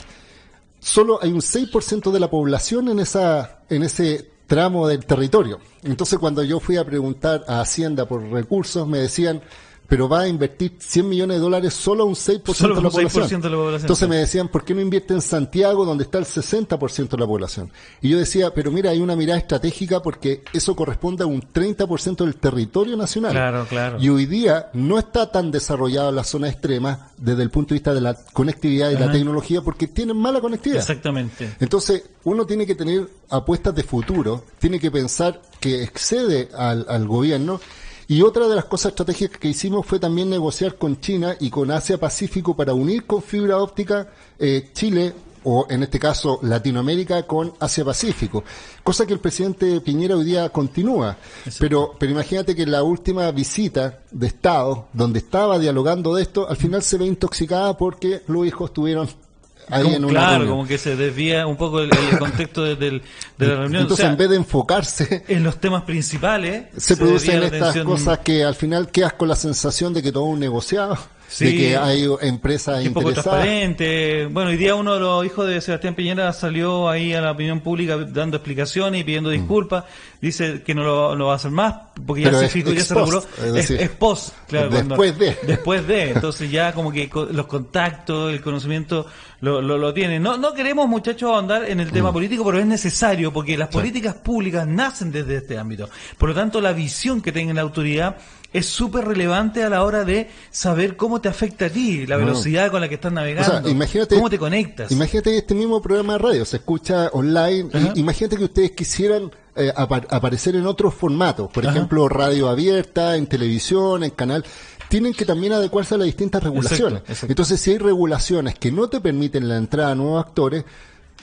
solo hay un 6% de la población en, esa, en ese tramo del territorio. Entonces cuando yo fui a preguntar a Hacienda por recursos, me decían, pero va a invertir 100 millones de dólares solo a un 6%, de, la población. de la población. Entonces me decían, ¿por qué no invierte en Santiago donde está el 60% de la población? Y yo decía, pero mira, hay una mirada estratégica porque eso corresponde a un 30% del territorio nacional. Claro, claro. Y hoy día no está tan desarrollado la zona extrema desde el punto de vista de la conectividad y la tecnología porque tienen mala conectividad. Exactamente. Entonces, uno tiene que tener apuestas de futuro, tiene que pensar que excede al, al gobierno y otra de las cosas estratégicas que hicimos fue también negociar con China y con Asia Pacífico para unir con fibra óptica eh, Chile o en este caso Latinoamérica con Asia Pacífico, cosa que el presidente Piñera hoy día continúa. Pero, pero imagínate que la última visita de Estado, donde estaba dialogando de esto, al final se ve intoxicada porque los hijos tuvieron claro, como que se desvía un poco el, contexto de, la reunión. Entonces, en vez de enfocarse en los temas principales, se, producen estas cosas que al final quedas con la sensación de que todo un negociado. De que hay empresas un poco transparente. Bueno, hoy día uno de los hijos de Sebastián Piñera salió ahí a la opinión pública dando explicaciones y pidiendo mm. disculpas. Dice que no lo, va a hacer más porque ya se fijó, ya se reguló. Es, post, claro. Después de. Después de. Entonces ya como que los contactos, el conocimiento lo, lo, lo tienen. No, no queremos, muchachos, andar en el tema mm. político, pero es necesario porque las políticas públicas nacen desde este ámbito. Por lo tanto, la visión que tenga la autoridad es súper relevante a la hora de saber cómo te afecta a ti, la velocidad con la que estás navegando, imagínate, cómo te conectas. Imagínate este mismo programa de radio, se escucha online, imagínate que ustedes quisieran eh, aparecer en otros formatos, por ejemplo, radio abierta, en televisión, en canal. Tienen que también adecuarse a las distintas regulaciones. Entonces, si hay regulaciones que no te permiten la entrada a nuevos actores,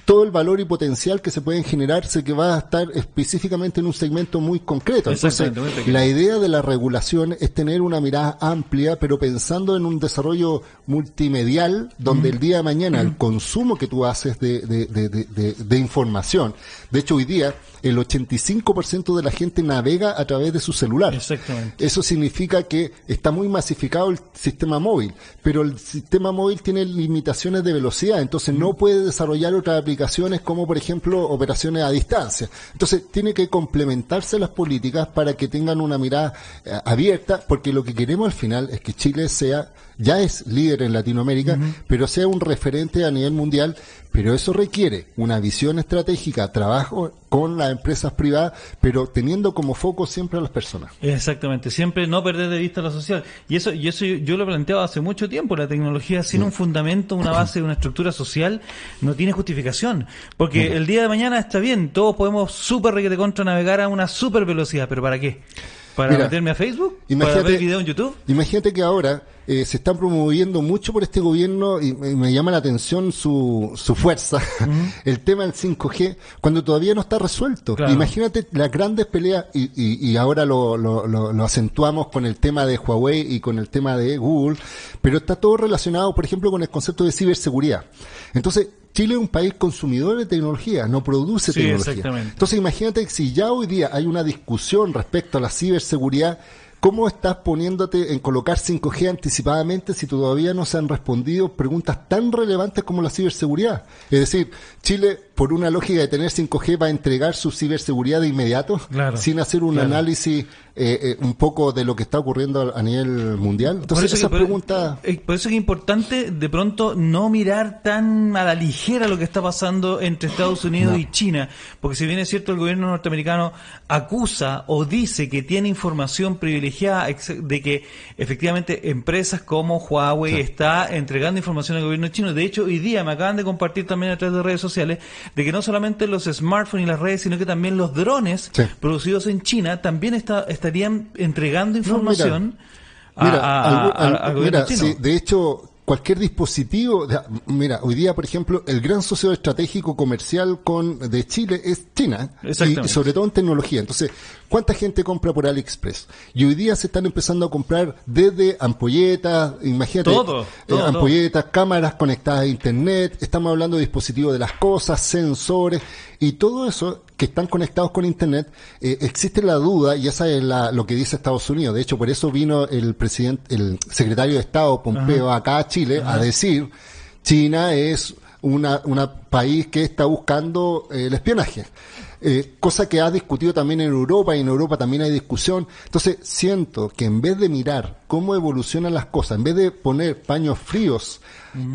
todo el valor y potencial que se pueden generar sé que va a estar específicamente en un segmento muy concreto. Entonces, la idea de la regulación es tener una mirada amplia, pero pensando en un desarrollo multimedial, donde el día de mañana el consumo que tú haces de, de, de, de información, de hecho hoy día el 85% de la gente navega a través de su celular. Exactamente. Eso significa que está muy masificado el sistema móvil, pero el sistema móvil tiene limitaciones de velocidad, entonces no puede desarrollar otras aplicaciones como por ejemplo operaciones a distancia. Entonces tiene que complementarse las políticas para que tengan una mirada eh, abierta, porque lo que queremos al final es que Chile sea ya es líder en Latinoamérica, pero sea un referente a nivel mundial, pero eso requiere una visión estratégica, trabajo con las empresas privadas, pero teniendo como foco siempre a las personas. Exactamente, siempre no perder de vista lo social. Y eso, y eso yo lo he planteado hace mucho tiempo, la tecnología sin un fundamento, una base, una estructura social, no tiene justificación. Porque el día de mañana está bien, todos podemos súper requete contra navegar a una super velocidad, pero ¿para qué? ¿Para meterme a Facebook? ¿Para ver video en YouTube? Imagínate que ahora eh, se están promoviendo mucho por este gobierno y me, llama la atención su, su fuerza, el tema del 5G, cuando todavía no está resuelto. Imagínate las grandes peleas y, y, y ahora lo, lo, lo, lo, acentuamos con el tema de Huawei y con el tema de Google, pero está todo relacionado, por ejemplo, con el concepto de ciberseguridad. Entonces, Chile es un país consumidor de tecnología, no produce tecnología. Entonces imagínate que si ya hoy día hay una discusión respecto a la ciberseguridad, ¿Cómo estás poniéndote en colocar 5G anticipadamente si todavía no se han respondido preguntas tan relevantes como la ciberseguridad? Es decir, Chile, por una lógica de tener 5G, va a entregar su ciberseguridad de inmediato, sin hacer un análisis eh, eh, un poco de lo que está ocurriendo a, nivel mundial. Entonces, esa pregunta... Eh, por eso es importante de pronto no mirar tan a la ligera lo que está pasando entre Estados Unidos y China, porque si bien es cierto el gobierno norteamericano acusa o dice que tiene información privilegiada de que efectivamente empresas como Huawei está entregando información al gobierno chino. De hecho, hoy día me acaban de compartir también a través de redes sociales de que no solamente los smartphones y las redes, sino que también los drones producidos en China también está, estarían entregando información a, mira, de hecho, cualquier dispositivo, mira, hoy día, por ejemplo, el gran socio estratégico comercial con de Chile es China, y sobre todo en tecnología. Entonces, ¿cuánta gente compra por AliExpress? Y hoy día se están empezando a comprar desde ampolletas, imagínate, eh, ampolletas, cámaras conectadas a internet, estamos hablando de dispositivos de las cosas, sensores, y todo eso que están conectados con Internet, eh, existe la duda, y esa es la, lo que dice Estados Unidos. De hecho, por eso vino el presidente, el secretario de Estado Pompeo acá a Chile a decir, China es una, una país que está buscando eh, el espionaje. Eh, cosa que ha discutido también en Europa y en Europa también hay discusión. Entonces siento que en vez de mirar cómo evolucionan las cosas, en vez de poner paños fríos,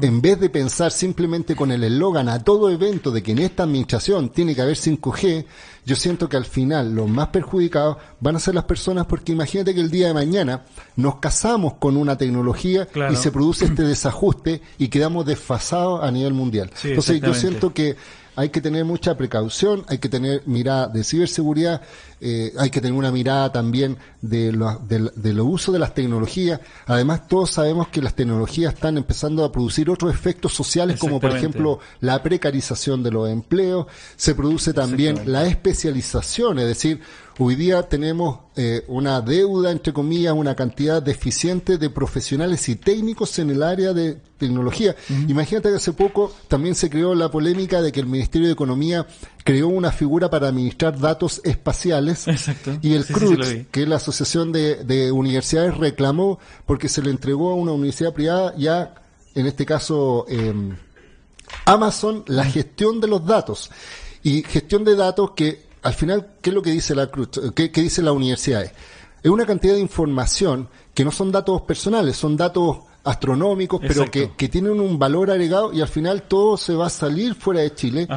en vez de pensar simplemente con el eslogan a todo evento de que en esta administración tiene que haber 5G, yo siento que al final los más perjudicados van a ser las personas porque imagínate que el día de mañana nos casamos con una tecnología y se produce este desajuste y quedamos desfasados a nivel mundial. Entonces yo siento que hay que tener mucha precaución, hay que tener mirada de ciberseguridad, eh, hay que tener una mirada también de lo, de, uso de las tecnologías. Además, todos sabemos que las tecnologías están empezando a producir otros efectos sociales, como por ejemplo la precarización de los empleos, se produce también la especialización, es decir, Hoy día tenemos eh, una deuda, entre comillas, una cantidad deficiente de profesionales y técnicos en el área de tecnología. Imagínate que hace poco también se creó la polémica de que el Ministerio de Economía creó una figura para administrar datos espaciales. Y el CRUX, que es la Asociación de, Universidades, reclamó porque se le entregó a una universidad privada ya, en este caso, em, Amazon, la gestión de los datos. Y gestión de datos que al final, ¿qué es lo que dice la Cruz? ¿Qué, dice la universidad? Es una cantidad de información que no son datos personales, son datos astronómicos, pero que, que, tienen un valor agregado y al final todo se va a salir fuera de Chile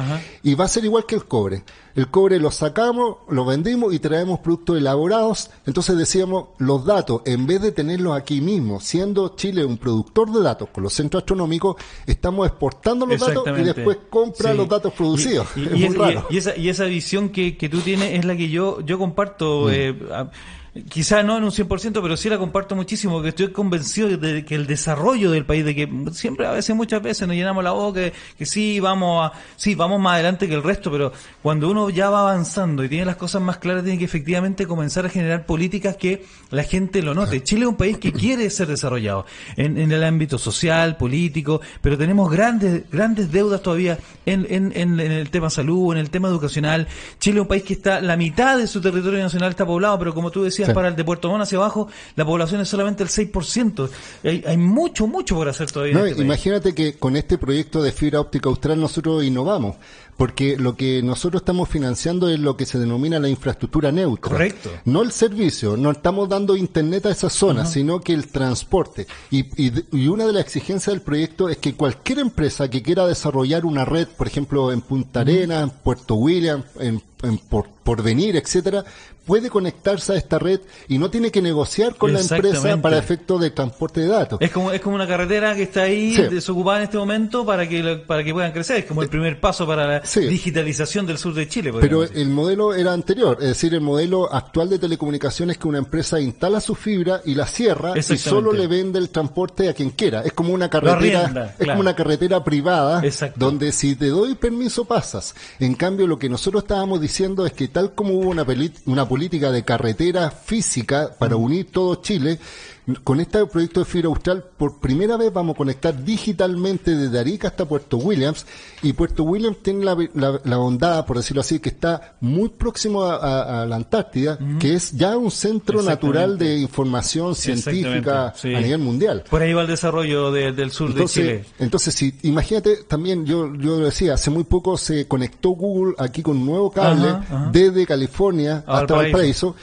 y va a ser igual que el cobre. El cobre lo sacamos, lo vendimos y traemos productos elaborados. Entonces decíamos, los datos, en vez de tenerlos aquí mismo, siendo Chile un productor de datos con los centros astronómicos, estamos exportando los datos y después compra los datos producidos. Y, esa, y esa visión que, que tú tienes es la que yo, yo comparto. Mm. Eh, quizá no en un 100%, pero sí la comparto muchísimo, que estoy convencido de que el desarrollo del país, de que siempre a veces, muchas veces nos llenamos la boca, que, que sí, vamos a, sí, vamos más adelante que el resto, pero cuando uno ya va avanzando y tiene las cosas más claras, tiene que efectivamente comenzar a generar políticas que la gente lo note. Chile es un país que quiere ser desarrollado en, en el ámbito social, político, pero tenemos grandes, grandes deudas todavía en, en, en, el tema salud, en el tema educacional. Chile es un país que está, la mitad de su territorio nacional está poblado, pero como tú decías, para el de Puerto Montt hacia abajo, la población es solamente el 6%. Hay, hay mucho, mucho por hacer todavía. Este imagínate que con este proyecto de fibra óptica austral nosotros innovamos, porque lo que nosotros estamos financiando es lo que se denomina la infraestructura neutra. Correcto. No el servicio, no estamos dando internet a esa zona, sino que el transporte. Y, y, y una de las exigencias del proyecto es que cualquier empresa que quiera desarrollar una red, por ejemplo, en Punta Arenas, en Puerto William, en, en por, Porvenir, etcétera, puede conectarse a esta red y no tiene que negociar con la empresa para efecto de transporte de datos. Es como, es como una carretera que está ahí Sí. desocupada en este momento para que, para que puedan crecer. Es como el primer paso para la Sí. digitalización del sur de Chile. Pero decir. el modelo era anterior, es decir, el modelo actual de telecomunicaciones es que una empresa instala su fibra y la cierra y solo le vende el transporte a quien quiera. Es como una carretera, es claro. como una carretera privada Exacto. donde si te doy permiso pasas. En cambio, lo que nosotros estábamos diciendo es que tal como hubo una, una política de carretera física para unir todo Chile, con este proyecto de fibra austral, por primera vez vamos a conectar digitalmente desde Arica hasta Puerto Williams. Y Puerto Williams tiene la, la- la bondad, por decirlo así, que está muy próximo a, a- a la Antártida, que es ya un centro natural de información científica sí. a nivel mundial. Por ahí va el desarrollo de- del sur Entonces, de Chile. entonces si, imagínate, también yo, yo lo decía, hace muy poco se conectó Google aquí con un nuevo cable Ajá, ajá. desde California A hasta Valparaíso. Valparaíso.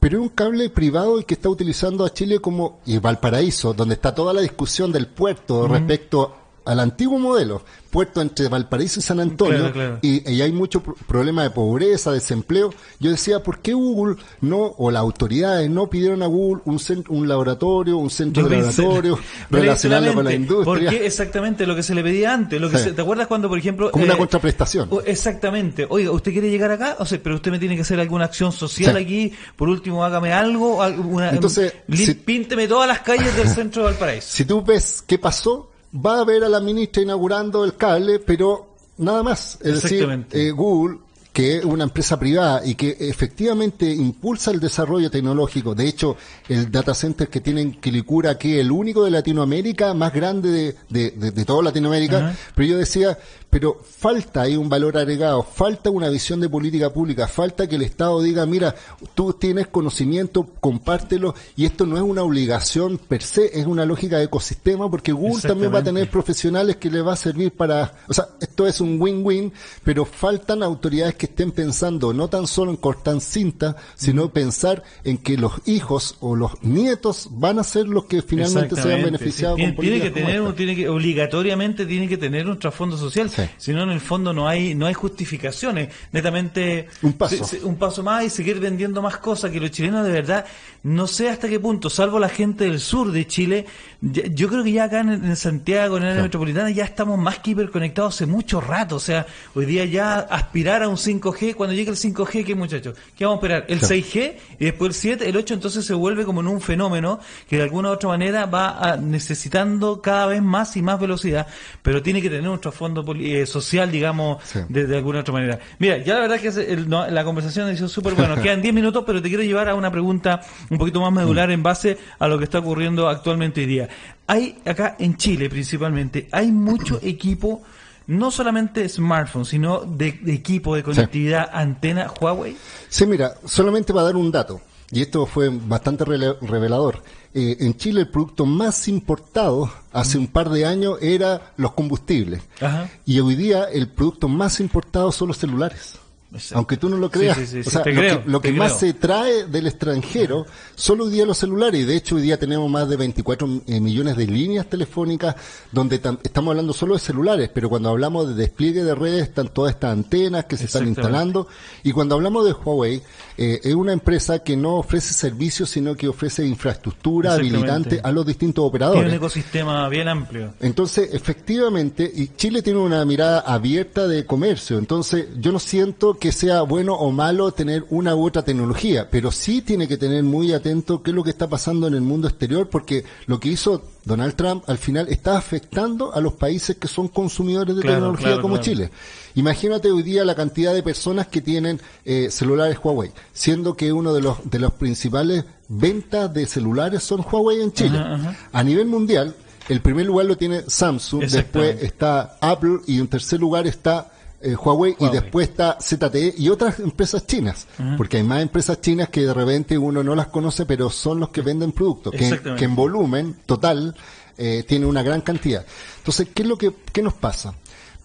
Pero es un cable privado el que está utilizando a Chile como, y Valparaíso, donde está toda la discusión del puerto respecto al antiguo modelo, puerto entre Valparaíso y San Antonio, Claro, claro. Y, y hay mucho pro- problema de pobreza, desempleo. Yo decía, ¿por qué Google no, o las autoridades no pidieron a Google un, un laboratorio, un centro de laboratorio, relacionarlo con la industria? Porque exactamente lo que se le pedía antes. Lo que Sí. se- ¿Te acuerdas cuando, por ejemplo... Como una eh, contraprestación. Exactamente. Oiga, ¿usted quiere llegar acá? O sea, pero usted me tiene que hacer alguna acción social Sí. aquí. Por último, hágame algo. alguna- Entonces, si- Pínteme todas las calles del centro de Valparaíso. Si tú ves qué pasó, va a ver a la ministra inaugurando el cable, pero nada más. Es decir, eh, Google, que es una empresa privada y que efectivamente impulsa el desarrollo tecnológico. De hecho, el data center que tiene en Quilicura, que es el único de Latinoamérica, más grande de, de, de- de toda Latinoamérica. Pero yo decía, pero falta ahí un valor agregado, falta una visión de política pública, falta que el Estado diga, mira, tú tienes conocimiento, compártelo, y esto no es una obligación per se, es una lógica de ecosistema, porque Google también va a tener profesionales que le va a servir para, o sea, esto es un win-win, pero faltan autoridades que estén pensando no tan solo en cortar cinta, sino pensar en que los hijos o los nietos van a ser los que finalmente se vean Exactamente, beneficiados sí. con Tiene, tiene que tener, un- tiene que, obligatoriamente tiene que tener un trasfondo social. Sí. Si no, en el fondo no hay, no hay justificaciones. Netamente Un paso. se- se- un paso más y seguir vendiendo más cosas que los chilenos de verdad, no sé hasta qué punto, salvo la gente del sur de Chile, ya- yo creo que ya acá en, en Santiago, en el área Sí. metropolitana, ya estamos más que hiperconectados hace mucho rato. O sea, hoy día ya aspirar a un 5G, cuando llegue el 5G, ¿qué muchachos? ¿Qué vamos a esperar? El Sí. 6G y después el 7, el 8, entonces se vuelve como en un fenómeno que de alguna u otra manera va a- necesitando cada vez más y más velocidad, pero tiene que tener un trasfondo eh, social, digamos, Sí. de, de alguna otra manera. Mira, ya la verdad que es el- no, la conversación ha sido súper buena. Quedan 10 minutos, pero te quiero llevar a una pregunta un poquito más medular en base a lo que está ocurriendo actualmente hoy día. Hay acá en Chile principalmente, hay mucho equipo, no solamente smartphones, sino de, de equipo de conectividad, antena Huawei. Sí, mira, solamente para dar un dato, y esto fue bastante revelador. Eh, en Chile el producto más importado hace un par de años era los combustibles. Ajá. Y hoy día el producto más importado son los celulares. Exacto. Aunque tú no lo creas. Sí, sí, sí, o sí, sea, te lo creo, que, lo más se trae del extranjero, solo hoy día los celulares. Y de hecho hoy día tenemos más de 24 eh, millones de líneas telefónicas donde tam- estamos hablando solo de celulares, pero cuando hablamos de despliegue de redes están todas estas antenas que se están instalando. Y cuando hablamos de Huawei, eh, es una empresa que no ofrece servicios, sino que ofrece infraestructura habilitante a los distintos Tiene un operadores. ecosistema bien amplio. Entonces, efectivamente, y Chile tiene una mirada abierta de comercio, entonces yo no siento que sea bueno o malo tener una u otra tecnología, pero sí tiene que tener muy atento qué es lo que está pasando en el mundo exterior, porque lo que hizo Donald Trump al final está afectando a los países que son consumidores de Claro, tecnología claro, como claro. Chile. Imagínate hoy día la cantidad de personas que tienen eh, celulares Huawei, siendo que uno de los de los principales ventas de celulares son Huawei en Chile. Ajá, ajá. A nivel mundial, el primer lugar lo tiene Samsung, después está Apple y en tercer lugar está eh, Huawei, y después está ZTE y otras empresas chinas, porque hay más empresas chinas que de repente uno no las conoce, pero son los que venden productos, que en volumen total eh, tiene una gran cantidad. Entonces, ¿qué es lo que qué nos pasa?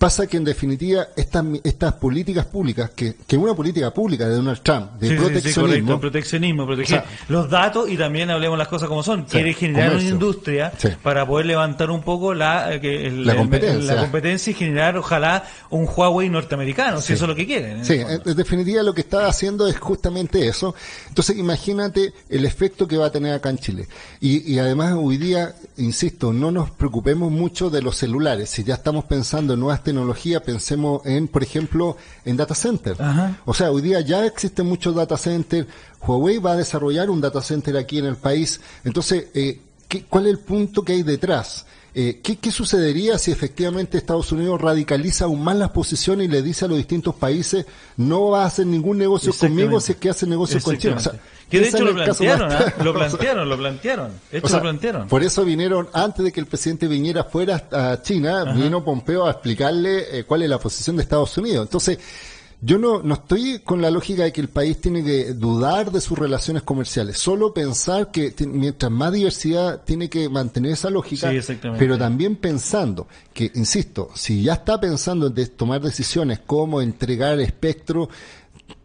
Pasa que en definitiva estas, estas políticas públicas, que, que una política pública de Donald Trump, de Sí, sí, sí, proteccionismo, correcto, proteccionismo, proteger O sea, los datos y también hablemos las cosas como son. Quiere generar comercio. una industria para poder levantar un poco la, eh, que el- La competencia. la competencia y generar, ojalá, un Huawei norteamericano, si eso es lo que quieren. en Sí, en definitiva lo que está haciendo es justamente eso. Entonces imagínate el efecto que va a tener acá en Chile. Y, y además hoy día, insisto, no nos preocupemos mucho de los celulares. Si ya estamos pensando en nuevas tecnologías, pensemos en, por ejemplo, en data center. Ajá. O sea, hoy día ya existen muchos data centers. Huawei va a desarrollar un data center aquí en el país. Entonces, eh, ¿qué- ¿cuál es el punto que hay detrás? Eh, ¿qué, qué sucedería si efectivamente Estados Unidos radicaliza aún más las posiciones y le dice a los distintos países no va a hacer ningún negocio conmigo si es que hace negocios con China? O sea, Exactamente. que de hecho lo plantearon, ¿ah? lo plantearon, lo plantearon. De hecho o sea, lo plantearon. Por eso vinieron, antes de que el presidente viniera fuera a China, vino Pompeo a explicarle eh, cuál es la posición de Estados Unidos. Entonces, yo no, no estoy con la lógica de que el país tiene que dudar de sus relaciones comerciales, solo pensar que mientras más diversidad tiene que mantener esa lógica, Sí, pero también pensando que, insisto, si ya está pensando en de- tomar decisiones como entregar espectro,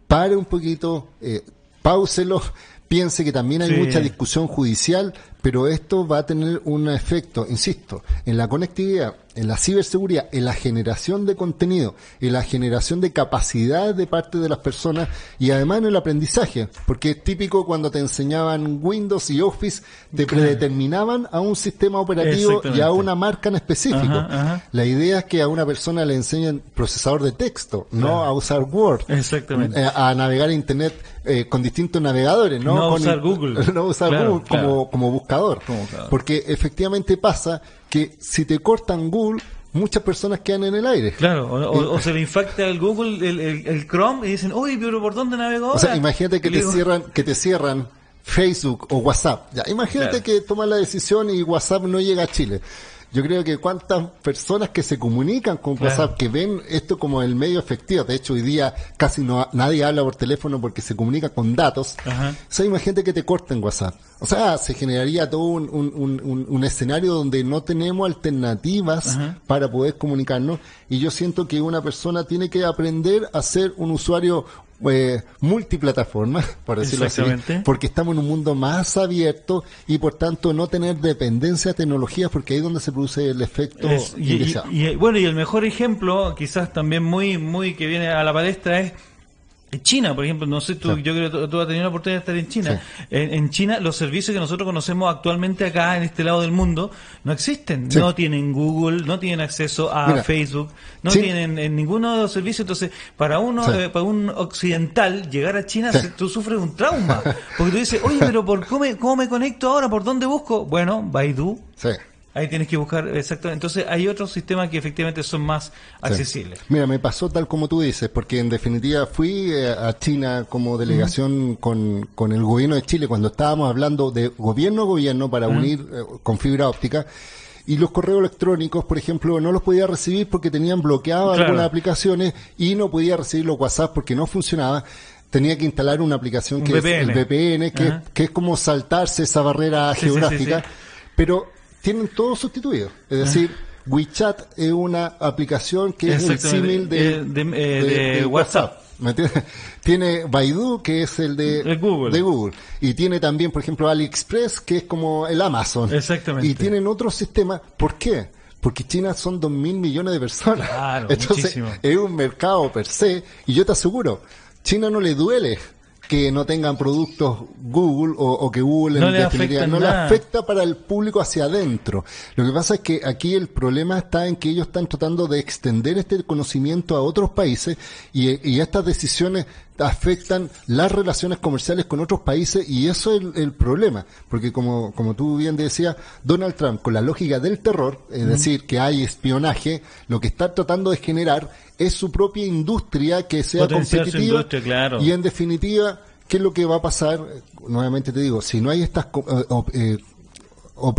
pare un poquito, eh, páuselo, piense que también hay Sí. mucha discusión judicial, pero esto va a tener un efecto, insisto, en la conectividad, en la ciberseguridad, en la generación de contenido, en la generación de capacidades de parte de las personas y además en el aprendizaje, porque es típico cuando te enseñaban Windows y Office, te predeterminaban a un sistema operativo y a una marca en específico. Ajá, ajá. La idea es que a una persona le enseñen procesador de texto, no a usar Word. Exactamente. Eh, a navegar internet eh, con distintos navegadores, no, No Con usar Google. no usar Claro, Google claro. como, como buscador. Como buscador. Porque efectivamente pasa que si te cortan Google, muchas personas quedan en el aire. Claro, o, se le infecta el Google, el, el- el Chrome y dicen, uy, pero ¿por dónde navego ahora? O sea, imagínate que Y te digo, cierran, que te cierran Facebook o WhatsApp. Ya, imagínate Claro. que tomas la decisión y WhatsApp no llega a Chile. Yo creo que cuántas personas que se comunican con Claro. WhatsApp, que ven esto como el medio efectivo, de hecho hoy día casi no nadie habla por teléfono porque se comunica con datos. Ajá. O sea, imagínate que te corten WhatsApp. O sea, se generaría todo un, un, un- escenario donde no tenemos alternativas Ajá. para poder comunicarnos y yo siento que una persona tiene que aprender a ser un usuario eh, multiplataforma, por decirlo así, porque estamos en un mundo más abierto y por tanto no tener dependencia de tecnologías porque ahí es donde se produce el efecto Es- y, y- indeseado. y- bueno, y el mejor ejemplo, quizás también muy, muy que viene a la palestra es China, por ejemplo, no sé, tú, Sí. yo creo que tú, has tenido la oportunidad de estar en China. En, en China, los servicios que nosotros conocemos actualmente acá, en este lado del mundo, no existen. Sí. No tienen Google, no tienen acceso a Mira, Facebook, no tienen en ninguno de los servicios. Entonces, para uno, eh, para un occidental, llegar a China, se- tú sufres un trauma. Porque tú dices, oye, pero ¿por cómo me, cómo me conecto ahora? ¿Por dónde busco? Bueno, Baidu, Sí. Ahí tienes que buscar, exacto. Entonces hay otros sistemas que efectivamente son más accesibles. Sí. Mira, me pasó tal como tú dices, porque en definitiva fui eh, a China como delegación con, con el gobierno de Chile cuando estábamos hablando de gobierno a gobierno para unir eh, con fibra óptica. Y los correos electrónicos, por ejemplo, no los podía recibir porque tenían bloqueadas Claro. algunas aplicaciones y no podía recibir los WhatsApp porque no funcionaba. Tenía que instalar una aplicación que VPN. es el VPN, que, que es como saltarse esa barrera Sí, sí, sí, geográfica. sí. Pero tienen todo sustituido. Es decir, WeChat es una aplicación que es el símil de, Eh, de- eh, de WhatsApp. ¿Me entiendes? Tiene Baidu, que es el de, Google. de Google. Y tiene también, por ejemplo, AliExpress, que es como el Amazon. Exactamente. Y tienen otros sistemas. ¿Por qué? Porque China son dos mil millones de personas. Claro, Entonces, muchísimo. es un mercado per se. Y yo te aseguro, China no le duele que no tengan productos Google o, o que Google No en le definitiva no le afecta para el público hacia adentro. Lo que pasa es que aquí el problema está en que ellos están tratando de extender este conocimiento a otros países y, y estas decisiones afectan las relaciones comerciales con otros países y eso es el, el problema. Porque como, como tú bien decías, Donald Trump con la lógica del terror, es decir, que hay espionaje, lo que está tratando de generar es su propia industria que sea Potenciar competitiva industria, claro. y en definitiva, ¿qué es lo que va a pasar? Nuevamente te digo, si no hay estas eh, eh,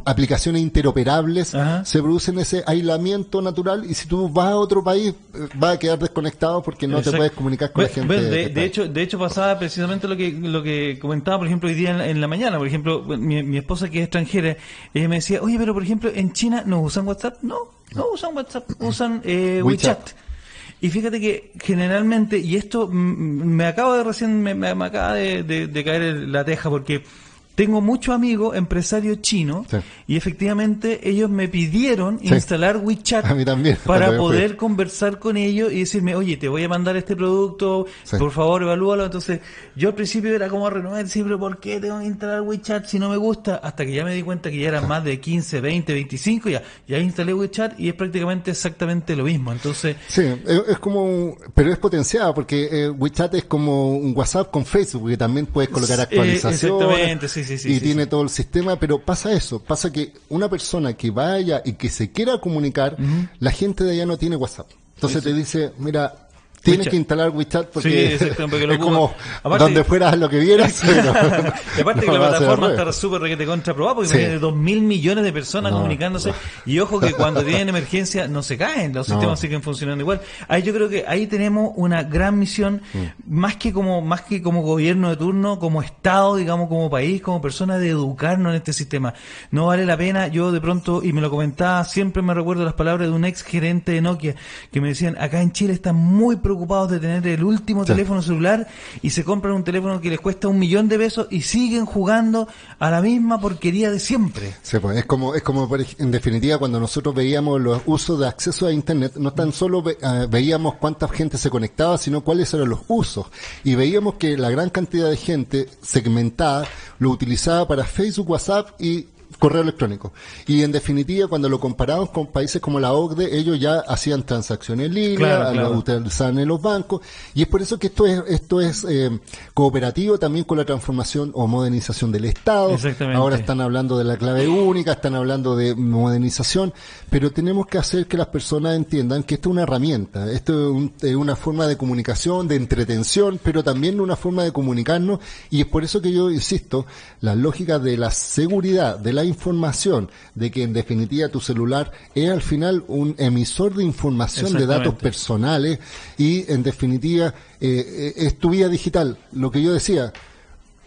aplicaciones interoperables, Ajá. se produce ese aislamiento natural y si tú vas a otro país, eh, vas a quedar desconectado porque no te puedes comunicar con la gente. de, de hecho, de hecho pasaba precisamente lo que lo que comentaba, por ejemplo, hoy día en, en la mañana. Por ejemplo, mi, mi esposa que es extranjera, ella me decía, oye, pero por ejemplo, en China no usan WhatsApp. No, No usan WhatsApp, usan eh, WeChat. Y fíjate que generalmente, y esto me acaba de recién, me, me, acaba de, de, de caer la teja porque tengo muchos amigos empresarios chinos y efectivamente ellos me pidieron instalar WeChat para poder conversar con ellos y decirme, oye, te voy a mandar este producto, por favor evalúalo. Entonces, yo al principio era como renovar, siempre, ¿por qué tengo que instalar WeChat si no me gusta? Hasta que ya me di cuenta que ya eran más de 15, 20, 25, ya, ya instalé WeChat y es prácticamente exactamente lo mismo. Entonces, sí, es, como, pero es potenciado porque eh, WeChat es como un WhatsApp con Facebook, que también puedes colocar eh, actualizaciones. exactamente, sí, y tiene todo el sistema, pero pasa eso, pasa que una persona que vaya y que se quiera comunicar, la gente de allá no tiene WhatsApp. Entonces te dice, mira, Tienes que instalar WeChat porque, es como donde fueras lo que vieras. y aparte que la plataforma está súper requete contraprobada porque tiene dos mil millones de personas comunicándose. Y ojo que cuando tienen emergencia no se caen, los sistemas siguen funcionando igual. Ahí yo creo que ahí tenemos una gran misión, mm. más que como, más que como gobierno de turno, como Estado, digamos, como país, como persona de educarnos en este sistema. No vale la pena, yo de pronto, y me lo comentaba, siempre me recuerdo las palabras de un ex gerente de Nokia que me decían, acá en Chile está muy preocupados de tener el último teléfono celular y se compran un teléfono que les cuesta un millón de pesos y siguen jugando a la misma porquería de siempre. pues, es como, es como en definitiva cuando nosotros veíamos los usos de acceso a internet, no tan solo eh, veíamos cuánta gente se conectaba, sino cuáles eran los usos. Y veíamos que la gran cantidad de gente segmentada lo utilizaba para Facebook, WhatsApp y correo electrónico. Y en definitiva, cuando lo comparamos con países como la OCDE, ellos ya hacían transacciones en línea, lo utilizaban en los bancos, y es por eso que esto es, esto es eh, cooperativo también con la transformación o modernización del Estado. Ahora están hablando de la clave única, están hablando de modernización, pero tenemos que hacer que las personas entiendan que esto es una herramienta, esto es, una forma de comunicación, de entretención, pero también una forma de comunicarnos, y es por eso que yo insisto, la lógica de la seguridad, de la información, de que en definitiva tu celular es al final un emisor de información de datos personales y en definitiva eh, eh, es tu vida digital. Lo que yo decía,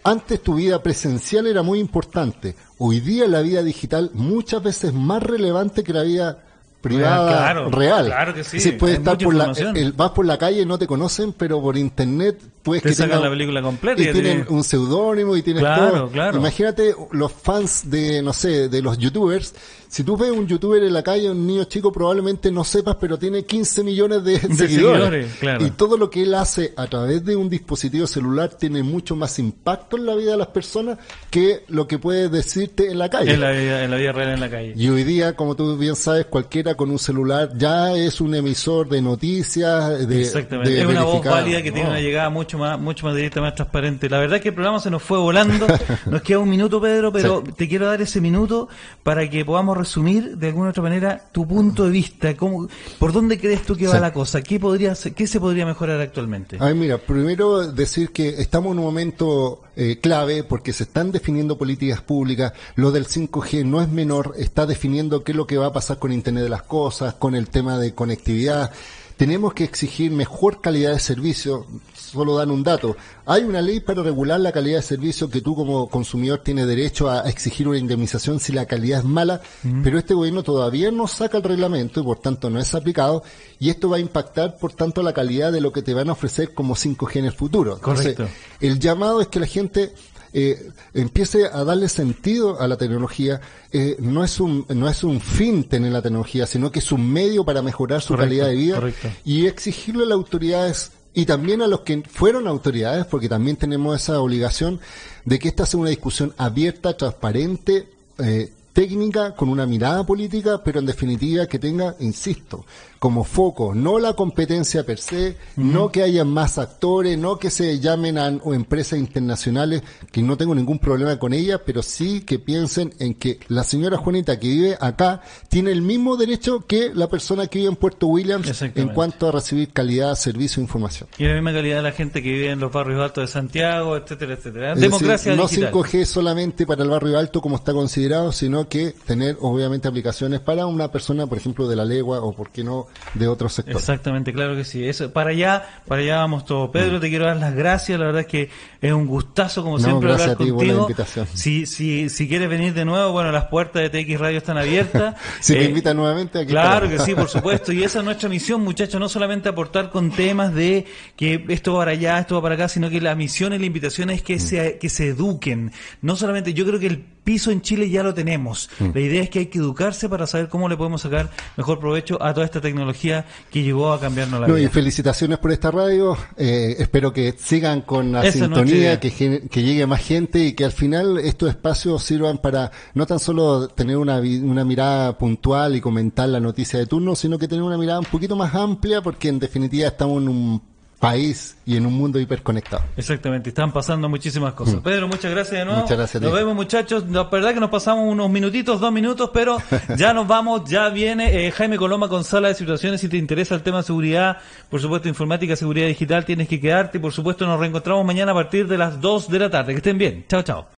antes tu vida presencial era muy importante, hoy día la vida digital muchas veces más relevante que la vida privada real. Claro que sí. puede estar por la, vas por la calle y no te conocen, pero por internet puedes que sacan la película completa y, tienen un seudónimo y tienes claro, Claro. Imagínate los fans de no sé, de los youtubers si tú ves un youtuber en la calle, un niño chico, probablemente no sepas, pero tiene 15 millones de, seguidores. Y todo lo que él hace a través de un dispositivo celular tiene mucho más impacto en la vida de las personas que lo que puede decirte en la calle. En la vida, en la vida real en la calle. Y hoy día, como tú bien sabes, cualquiera con un celular ya es un emisor de noticias. De, Exactamente. es una voz válida que tiene una llegada mucho más, mucho más directa, más transparente. La verdad es que el programa se nos fue volando. nos queda un minuto, Pedro, pero te quiero dar ese minuto para que podamos resumir de alguna otra manera tu punto de vista? ¿Cómo, ¿Por dónde crees tú que va la cosa? ¿Qué, podría, ¿Qué se podría mejorar actualmente? A ver, mira, primero decir que estamos en un momento eh, clave porque se están definiendo políticas públicas. Lo del 5G no es menor, está definiendo qué es lo que va a pasar con Internet de las Cosas, con el tema de conectividad. Tenemos que exigir mejor calidad de servicio. Solo dan un dato. Hay una ley para regular la calidad de servicio que tú como consumidor tienes derecho a exigir una indemnización si la calidad es mala, pero este gobierno todavía no saca el reglamento y por tanto no es aplicado y esto va a impactar por tanto la calidad de lo que te van a ofrecer como 5G en el futuro. Correcto. el llamado es que la gente eh, empiece a darle sentido a la tecnología, eh, no es un no es un fin tener la tecnología, sino que es un medio para mejorar su calidad de vida y exigirle a las autoridades y también a los que fueron autoridades, porque también tenemos esa obligación de que esta sea una discusión abierta, transparente, eh, técnica, con una mirada política, pero en definitiva que tenga, insisto, como foco, no la competencia per se, no que haya más actores, no que se llamen a empresas internacionales, que no tengo ningún problema con ellas, pero sí que piensen en que la señora Juanita que vive acá tiene el mismo derecho que la persona que vive en Puerto Williams en cuanto a recibir calidad, servicio e información. Y la misma calidad de la gente que vive en los barrios altos de Santiago, etcétera, etcétera. Democracia no 5G solamente para el barrio alto como está considerado, sino sino que tener obviamente aplicaciones para una persona, por ejemplo, de la legua o, por qué no, de otros sectores. Exactamente, claro que sí. Eso, para allá, para allá vamos todos. Pedro, te quiero dar las gracias. La verdad es que es un gustazo, como siempre, hablar contigo. Si, si, si quieres venir de nuevo, bueno, las puertas de TX Radio están abiertas. si me eh, invitan nuevamente, aquí Claro que sí, por supuesto. Y esa es nuestra misión, muchachos, no solamente aportar con temas de que esto va para allá, esto va para acá, sino que la misión y la invitación es que, mm. se, que se eduquen. No solamente, yo creo que el piso en Chile ya lo tenemos. Mm. La idea es que hay que educarse para saber cómo le podemos sacar mejor provecho a toda esta tecnología que llegó a cambiarnos la vida. Y felicitaciones por esta radio. Eh, espero que sigan con la sintonía, que, que llegue más gente y que al final estos espacios sirvan para no tan solo tener una, una mirada puntual y comentar la noticia de turno, sino que tener una mirada un poquito más amplia porque en definitiva estamos en un país y en un mundo hiperconectado. Exactamente, están pasando muchísimas cosas. Mm. Pedro, muchas gracias de nuevo. Muchas gracias. Nos vemos muchachos. La verdad que nos pasamos unos minutitos, dos minutos, pero ya nos vamos, ya viene eh, Jaime Coloma con sala de situaciones. Si te interesa el tema de seguridad, por supuesto informática, seguridad digital, tienes que quedarte. Por supuesto nos reencontramos mañana a partir de las 2 de la tarde. Que estén bien. Chao, chao.